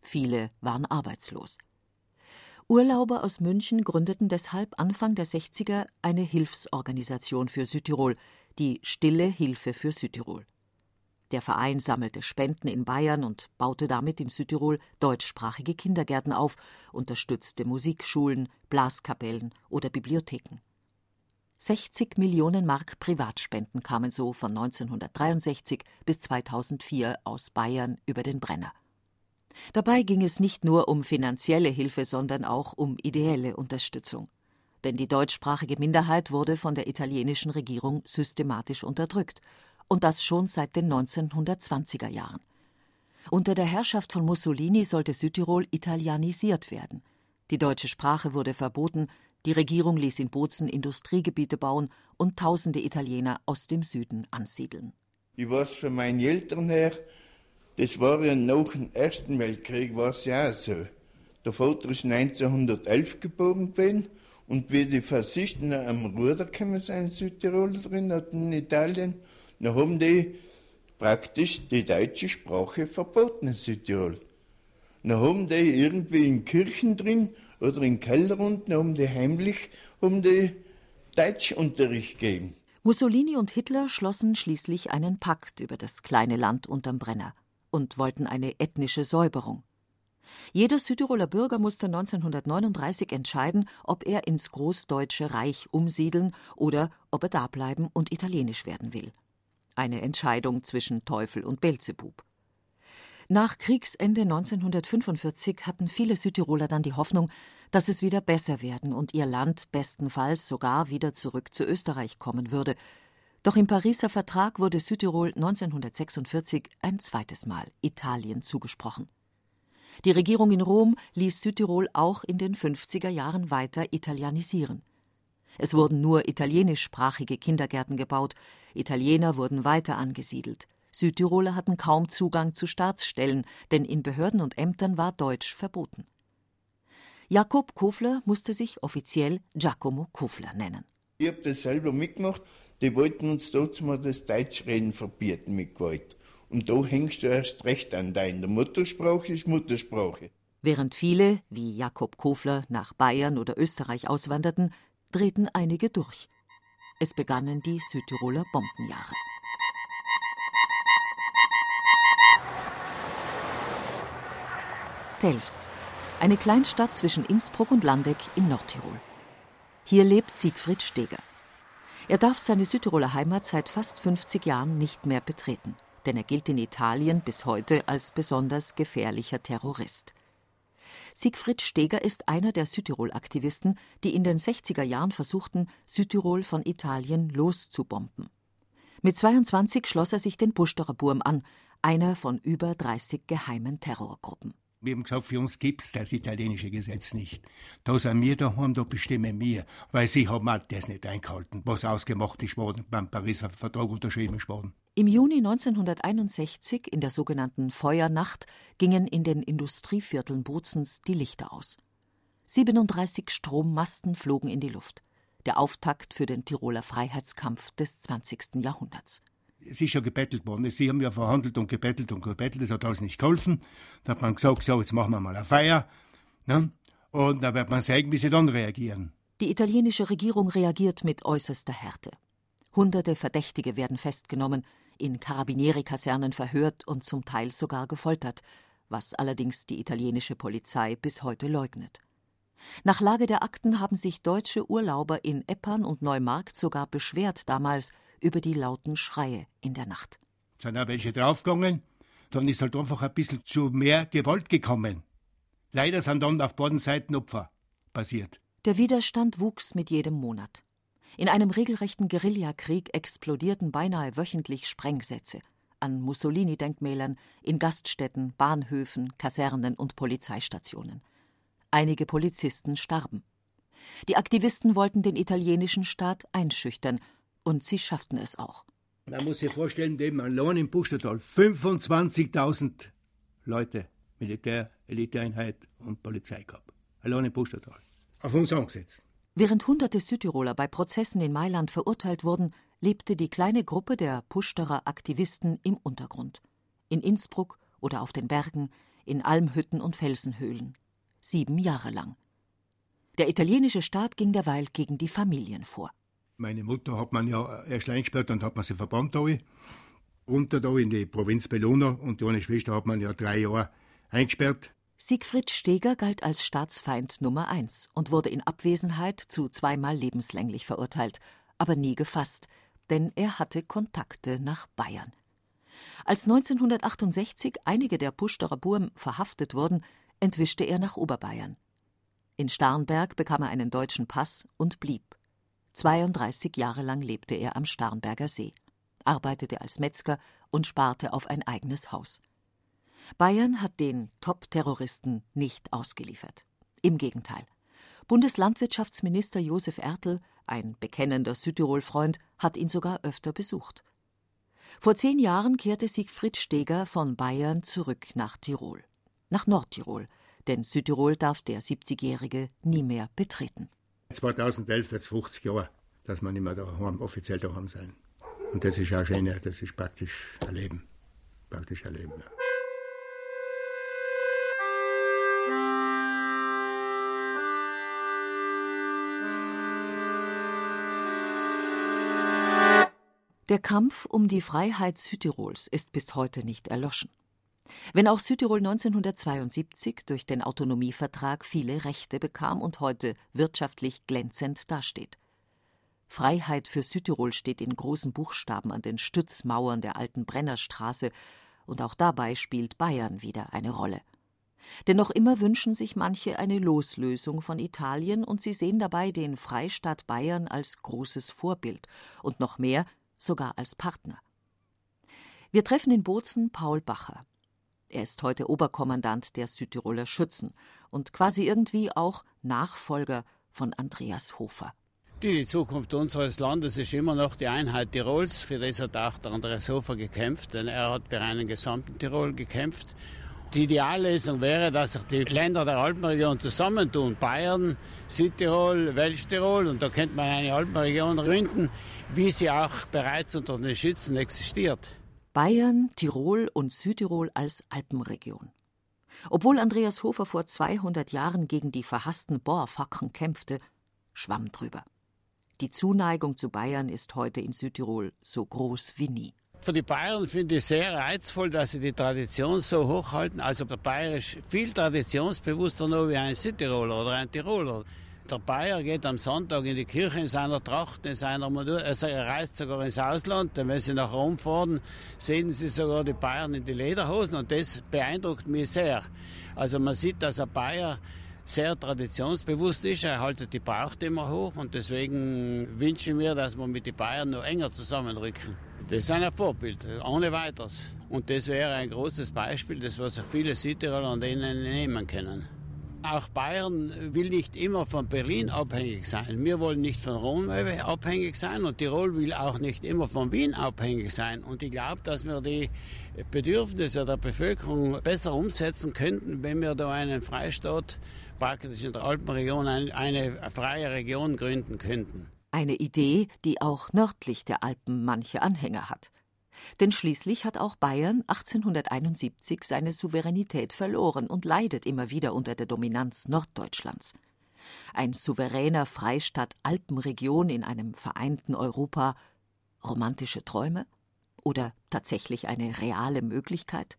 Viele waren arbeitslos. Urlauber aus München gründeten deshalb Anfang der 60er eine Hilfsorganisation für Südtirol, die Stille Hilfe für Südtirol. Der Verein sammelte Spenden in Bayern und baute damit in Südtirol deutschsprachige Kindergärten auf, unterstützte Musikschulen, Blaskapellen oder Bibliotheken. 60 Millionen Mark Privatspenden kamen so von 1963 bis 2004 aus Bayern über den Brenner. Dabei ging es nicht nur um finanzielle Hilfe, sondern auch um ideelle Unterstützung. Denn die deutschsprachige Minderheit wurde von der italienischen Regierung systematisch unterdrückt und das schon seit den 1920er Jahren. Unter der Herrschaft von Mussolini sollte Südtirol italienisiert werden. Die deutsche Sprache wurde verboten, die Regierung ließ in Bozen Industriegebiete bauen und tausende Italiener aus dem Süden ansiedeln. Ich weiß von meinen Eltern her, das war ja nach dem Ersten Weltkrieg war es ja auch so. Der Vater ist 1911 geboren gewesen und wie die Faschisten am Ruder gekommen sind in Südtirol drin, in Italien, dann haben die praktisch die deutsche Sprache verboten in Südtirol. Dann haben die irgendwie in Kirchen drin oder im Keller unten haben die heimlich um die Deutschunterricht gegeben. Mussolini und Hitler schlossen schließlich einen Pakt über das kleine Land unterm Brenner und wollten eine ethnische Säuberung. Jeder Südtiroler Bürger musste 1939 entscheiden, ob er ins Großdeutsche Reich umsiedeln oder ob er dableiben und italienisch werden will. Eine Entscheidung zwischen Teufel und Belzebub. Nach Kriegsende 1945 hatten viele Südtiroler dann die Hoffnung, dass es wieder besser werden und ihr Land bestenfalls sogar wieder zurück zu Österreich kommen würde. Doch im Pariser Vertrag wurde Südtirol 1946 ein zweites Mal Italien zugesprochen. Die Regierung in Rom ließ Südtirol auch in den 50er Jahren weiter italienisieren. Es wurden nur italienischsprachige Kindergärten gebaut, Italiener wurden weiter angesiedelt. Südtiroler hatten kaum Zugang zu Staatsstellen, denn in Behörden und Ämtern war Deutsch verboten. Jakob Kofler musste sich offiziell Giacomo Kofler nennen. Ich habe das selber mitgemacht. Die wollten uns dazu mal das Deutschreden verbieten mit Gewalt. Und da hängst du erst recht an dein. Der Muttersprache ist Muttersprache. Während viele, wie Jakob Kofler, nach Bayern oder Österreich auswanderten, drehten einige durch. Es begannen die Südtiroler Bombenjahre. Telfs, eine Kleinstadt zwischen Innsbruck und Landeck in Nordtirol. Hier lebt Siegfried Steger. Er darf seine Südtiroler Heimat seit fast 50 Jahren nicht mehr betreten, denn er gilt in Italien bis heute als besonders gefährlicher Terrorist. Siegfried Steger ist einer der Südtirol-Aktivisten, die in den 60er Jahren versuchten, Südtirol von Italien loszubomben. Mit 22 schloss er sich den Buschterer Burm an, einer von über 30 geheimen Terrorgruppen. Wir haben gesagt, für uns gibt es das italienische Gesetz nicht. Da sind wir daheim, da bestimmen wir. Weil sie haben halt das nicht eingehalten, was ausgemacht ist worden, beim Pariser Vertrag unterschrieben ist worden. Im Juni 1961, in der sogenannten Feuernacht, gingen in den Industrievierteln Bozens die Lichter aus. 37 Strommasten flogen in die Luft. Der Auftakt für den Tiroler Freiheitskampf des 20. Jahrhunderts es ist schon gebettelt worden. Sie haben ja verhandelt und gebettelt und gebettelt, das hat alles nicht geholfen. Da hat man gesagt, so, jetzt machen wir mal eine Feier. Ne? Und da wird man sehen, wie sie dann reagieren. Die italienische Regierung reagiert mit äußerster Härte. Hunderte Verdächtige werden festgenommen, in Carabinieri-Kasernen verhört und zum Teil sogar gefoltert, was allerdings die italienische Polizei bis heute leugnet. Nach Lage der Akten haben sich deutsche Urlauber in Eppern und Neumarkt sogar beschwert damals über die lauten Schreie in der Nacht. Sind auch welche draufgegangen, dann ist halt einfach ein bisschen zu mehr Gewalt gekommen. Leider sind dann auf beiden Seiten Opfer passiert. Der Widerstand wuchs mit jedem Monat. In einem regelrechten Guerillakrieg explodierten beinahe wöchentlich Sprengsätze an Mussolini-Denkmälern, in Gaststätten, Bahnhöfen, Kasernen und Polizeistationen. Einige Polizisten starben. Die Aktivisten wollten den italienischen Staat einschüchtern und sie schafften es auch. Man muss sich vorstellen, dem allein im Buchstatal 25.000 Leute, Militär, Eliteeinheit und Polizei gehabt. Allein im Buchstatal. Auf uns angesetzt. Während hunderte Südtiroler bei Prozessen in Mailand verurteilt wurden, lebte die kleine Gruppe der Puschterer Aktivisten im Untergrund. In Innsbruck oder auf den Bergen, in Almhütten und Felsenhöhlen. Sieben Jahre lang. Der italienische Staat ging derweil gegen die Familien vor. Meine Mutter hat man ja erst eingesperrt und hat man sie verbannt da. Runter da in die Provinz Bellona und die eine Schwester hat man ja drei Jahre eingesperrt. Siegfried Steger galt als Staatsfeind Nummer eins und wurde in Abwesenheit zu zweimal lebenslänglich verurteilt, aber nie gefasst, denn er hatte Kontakte nach Bayern. Als 1968 einige der Puschterer Burm verhaftet wurden, entwischte er nach Oberbayern. In Starnberg bekam er einen deutschen Pass und blieb. 32 Jahre lang lebte er am Starnberger See, arbeitete als Metzger und sparte auf ein eigenes Haus. Bayern hat den Top-Terroristen nicht ausgeliefert. Im Gegenteil. Bundeslandwirtschaftsminister Josef Ertl, ein bekennender Südtirol-Freund, hat ihn sogar öfter besucht. Vor zehn Jahren kehrte Siegfried Steger von Bayern zurück nach Tirol. Nach Nordtirol, denn Südtirol darf der 70-Jährige nie mehr betreten. 2011 wird es 50 Jahre, dass wir nicht mehr daheim, offiziell daheim sein. Und das ist auch schön, das ist praktisch ein Leben. Praktisch ein Leben, ja. Der Kampf um die Freiheit Südtirols ist bis heute nicht erloschen. Wenn auch Südtirol 1972 durch den Autonomievertrag viele Rechte bekam und heute wirtschaftlich glänzend dasteht. Freiheit für Südtirol steht in großen Buchstaben an den Stützmauern der alten Brennerstraße, und auch dabei spielt Bayern wieder eine Rolle. Denn noch immer wünschen sich manche eine Loslösung von Italien und sie sehen dabei den Freistaat Bayern als großes Vorbild und noch mehr sogar als Partner. Wir treffen in Bozen Paul Bacher. Er ist heute Oberkommandant der Südtiroler Schützen und quasi irgendwie auch Nachfolger von Andreas Hofer. Die Zukunft unseres Landes ist immer noch die Einheit Tirols. Für das hat auch der Andreas Hofer gekämpft, denn er hat für einen gesamten Tirol gekämpft. Die Ideallösung wäre, dass sich die Länder der Alpenregion zusammentun. Bayern, Südtirol, Welschtirol und da könnte man eine Alpenregion gründen, wie sie auch bereits unter den Schützen existiert. Bayern, Tirol und Südtirol als Alpenregion. Obwohl Andreas Hofer vor 200 Jahren gegen die verhassten Bohrfacken kämpfte, schwamm drüber. Die Zuneigung zu Bayern ist heute in Südtirol so groß wie nie. Für die Bayern finde ich sehr reizvoll, dass sie die Tradition so hochhalten. Also der Bayer ist viel traditionsbewusster noch wie ein Südtiroler oder ein Tiroler. Der Bayer geht am Sonntag in die Kirche in seiner Tracht, in seiner Montur. Also er reist sogar ins Ausland. Denn wenn Sie nach Rom fahren, sehen Sie sogar die Bayern in die Lederhosen. Und das beeindruckt mich sehr. Also man sieht, dass ein Bayer sehr traditionsbewusst ist. Er haltet die Braucht immer hoch. Und deswegen wünsche ich mir, dass wir mit den Bayern noch enger zusammenrücken. Das ist ein Vorbild, ohne weiteres. Und das wäre ein großes Beispiel, das was viele Südtiroler an denen nehmen können. Auch Bayern will nicht immer von Berlin abhängig sein. Wir wollen nicht von Rom abhängig sein und Tirol will auch nicht immer von Wien abhängig sein. Und ich glaube, dass wir die Bedürfnisse der Bevölkerung besser umsetzen könnten, wenn wir da einen Freistaat praktisch in der Alpenregion eine, freie Region gründen könnten. Eine Idee, die auch nördlich der Alpen manche Anhänger hat. Denn schließlich hat auch Bayern 1871 seine Souveränität verloren und leidet immer wieder unter der Dominanz Norddeutschlands. Ein souveräner Freistaat Alpenregion in einem vereinten Europa romantische Träume oder tatsächlich eine reale Möglichkeit?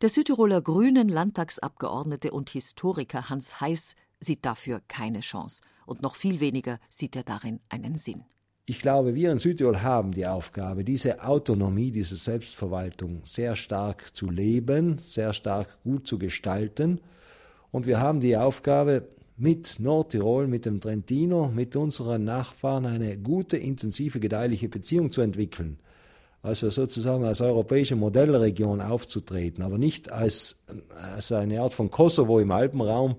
Der Südtiroler Grünen Landtagsabgeordnete und Historiker Hans Heiß sieht dafür keine Chance und noch viel weniger sieht er darin einen Sinn. Ich glaube, wir in Südtirol haben die Aufgabe, diese Autonomie, diese Selbstverwaltung sehr stark zu leben, sehr stark gut zu gestalten. Und wir haben die Aufgabe, mit Nordtirol, mit dem Trentino, mit unseren Nachbarn eine gute, intensive, gedeihliche Beziehung zu entwickeln. Also sozusagen als europäische Modellregion aufzutreten, aber nicht als, als eine Art von Kosovo im Alpenraum,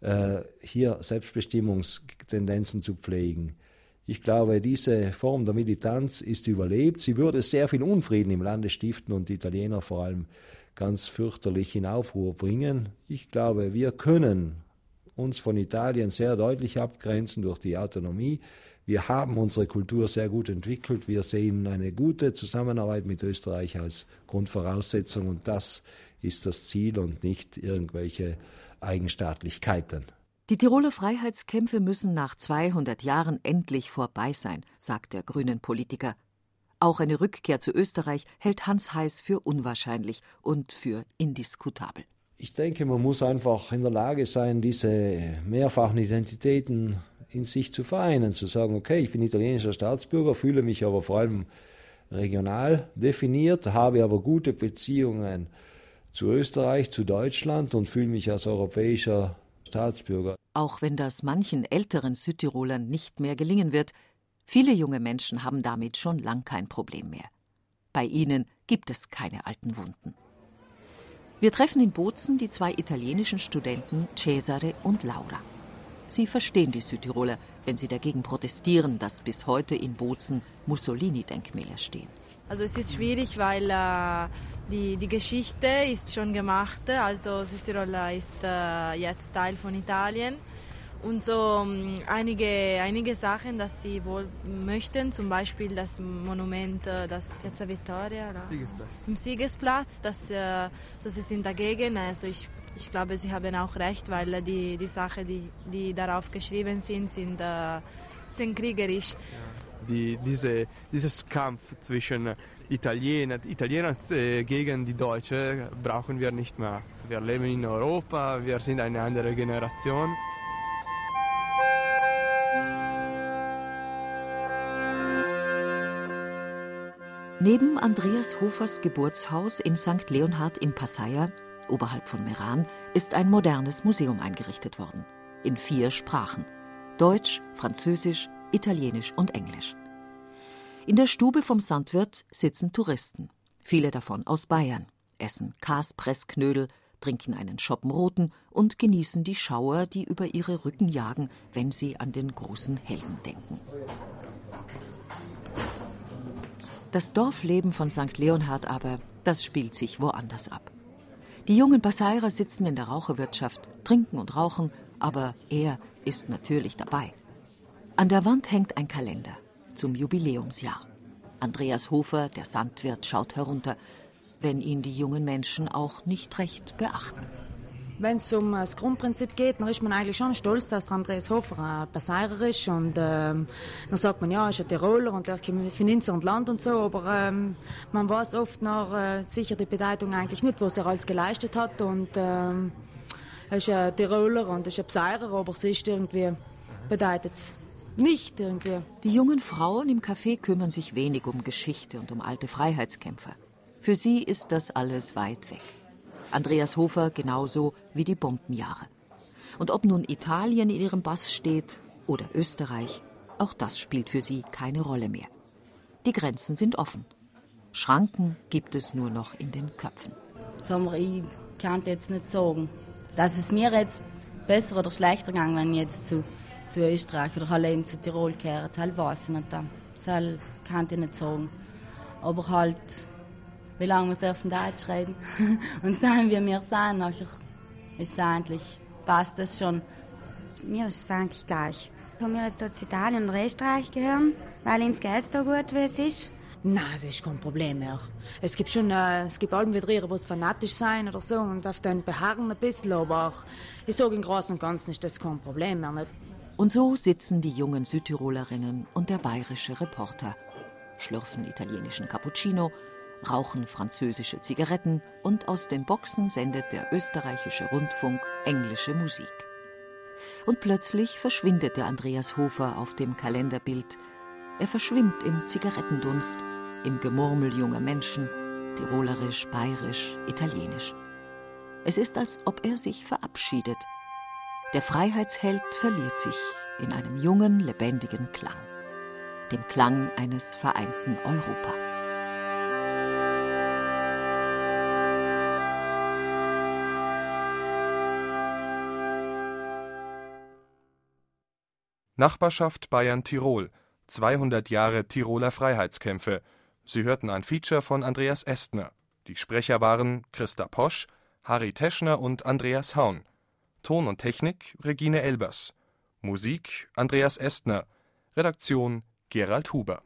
äh, hier Selbstbestimmungstendenzen zu pflegen. Ich glaube, diese Form der Militanz ist überlebt. Sie würde sehr viel Unfrieden im Lande stiften und die Italiener vor allem ganz fürchterlich in Aufruhr bringen. Ich glaube, wir können uns von Italien sehr deutlich abgrenzen durch die Autonomie. Wir haben unsere Kultur sehr gut entwickelt. Wir sehen eine gute Zusammenarbeit mit Österreich als Grundvoraussetzung und das ist das Ziel und nicht irgendwelche Eigenstaatlichkeiten. Die Tiroler Freiheitskämpfe müssen nach 200 Jahren endlich vorbei sein, sagt der grünen Politiker. Auch eine Rückkehr zu Österreich hält Hans Heiß für unwahrscheinlich und für indiskutabel. Ich denke, man muss einfach in der Lage sein, diese mehrfachen Identitäten in sich zu vereinen, zu sagen, okay, ich bin italienischer Staatsbürger, fühle mich aber vor allem regional definiert, habe aber gute Beziehungen zu Österreich, zu Deutschland und fühle mich als europäischer Staatsbürger. Auch wenn das manchen älteren Südtirolern nicht mehr gelingen wird, viele junge Menschen haben damit schon lang kein Problem mehr. Bei ihnen gibt es keine alten Wunden. Wir treffen in Bozen die zwei italienischen Studenten Cesare und Laura. Sie verstehen die Südtiroler, wenn sie dagegen protestieren, dass bis heute in Bozen Mussolini-Denkmäler stehen. Also es ist schwierig, weil äh, die, die Geschichte ist schon gemacht. Also Südtirol ist äh, jetzt Teil von Italien. Und so ähm, einige, einige Sachen, dass sie wohl möchten, zum Beispiel das Monument, äh, das Piazza Vittoria, Siegesplatz. im Siegesplatz, dass, äh, dass sie sind dagegen. Also ich, ich glaube, sie haben auch recht, weil die, die Sachen, die, die darauf geschrieben sind, sind, äh, sind kriegerisch. Ja Die, diese, dieses Kampf zwischen Italiener, Italiener äh, gegen die Deutschen brauchen wir nicht mehr. Wir leben in Europa, wir sind eine andere Generation. Neben Andreas Hofers Geburtshaus in St. Leonhard im Passeier, oberhalb von Meran, ist ein modernes Museum eingerichtet worden. In vier Sprachen: Deutsch, Französisch, Italienisch und Englisch. In der Stube vom Sandwirt sitzen Touristen, viele davon aus Bayern, essen Kaspressknödel, trinken einen Schoppen Roten und genießen die Schauer, die über ihre Rücken jagen, wenn sie an den großen Helden denken. Das Dorfleben von St. Leonhard aber, das spielt sich woanders ab. Die jungen Passairer sitzen in der Raucherwirtschaft, trinken und rauchen, aber er ist natürlich dabei. An der Wand hängt ein Kalender zum Jubiläumsjahr. Andreas Hofer, der Sandwirt, schaut herunter, wenn ihn die jungen Menschen auch nicht recht beachten. Wenn es um das Grundprinzip geht, dann ist man eigentlich schon stolz, dass der Andreas Hofer ein Passierer ist. Und ähm, dann sagt man, ja, er ist ein Tiroler und er kommt von Inser und Land und so. Aber ähm, man weiß oft noch äh, sicher die Bedeutung eigentlich nicht, was er alles geleistet hat. Und ähm, er ist ein Tiroler und er ist ein Passierer, aber es ist irgendwie, bedeutet es nicht irgendwie. Die jungen Frauen im Café kümmern sich wenig um Geschichte und um alte Freiheitskämpfer. Für sie ist das alles weit weg. Andreas Hofer genauso wie die Bombenjahre. Und ob nun Italien in ihrem Bass steht oder Österreich, auch das spielt für sie keine Rolle mehr. Die Grenzen sind offen. Schranken gibt es nur noch in den Köpfen. Sommer, ich kann jetzt nicht sagen, dass es mir jetzt besser oder schlechter gegangen, wenn ich jetzt zu, zu Österreich oder allein zu Tirol kehre. Das weiß ich nicht. Das kann ich nicht sagen. Aber halt, wie lange wir dürfen Deutsch reden. Und sein wie wir sein, nachher ist es eigentlich, passt das schon. Mir ist es eigentlich gleich. Wenn wir jetzt hier zu Italien und Österreich gehören, weil uns geht es da gut, wie es ist. Nein, das ist kein Problem mehr. Es gibt schon, äh, es gibt Alben wieder, wo es fanatisch sein oder so und auf den beharren ein bisschen, aber auch, ich sage im Großen und Ganzen ist das kein Problem mehr. Nicht. Und so sitzen die jungen Südtirolerinnen und der bayerische Reporter, schlürfen italienischen Cappuccino, rauchen französische Zigaretten und aus den Boxen sendet der österreichische Rundfunk englische Musik. Und plötzlich verschwindet der Andreas Hofer auf dem Kalenderbild. Er verschwimmt im Zigarettendunst, im Gemurmel junger Menschen, tirolerisch, bayerisch, italienisch. Es ist, als ob er sich verabschiedet. Der Freiheitsheld verliert sich in einem jungen, lebendigen Klang, dem Klang eines vereinten Europa. Nachbarschaft Bayern-Tirol. 200 Jahre Tiroler Freiheitskämpfe. Sie hörten ein Feature von Andreas Estner. Die Sprecher waren Christa Posch, Harry Teschner und Andreas Haun. Ton und Technik Regine Elbers. Musik Andreas Estner. Redaktion Gerald Huber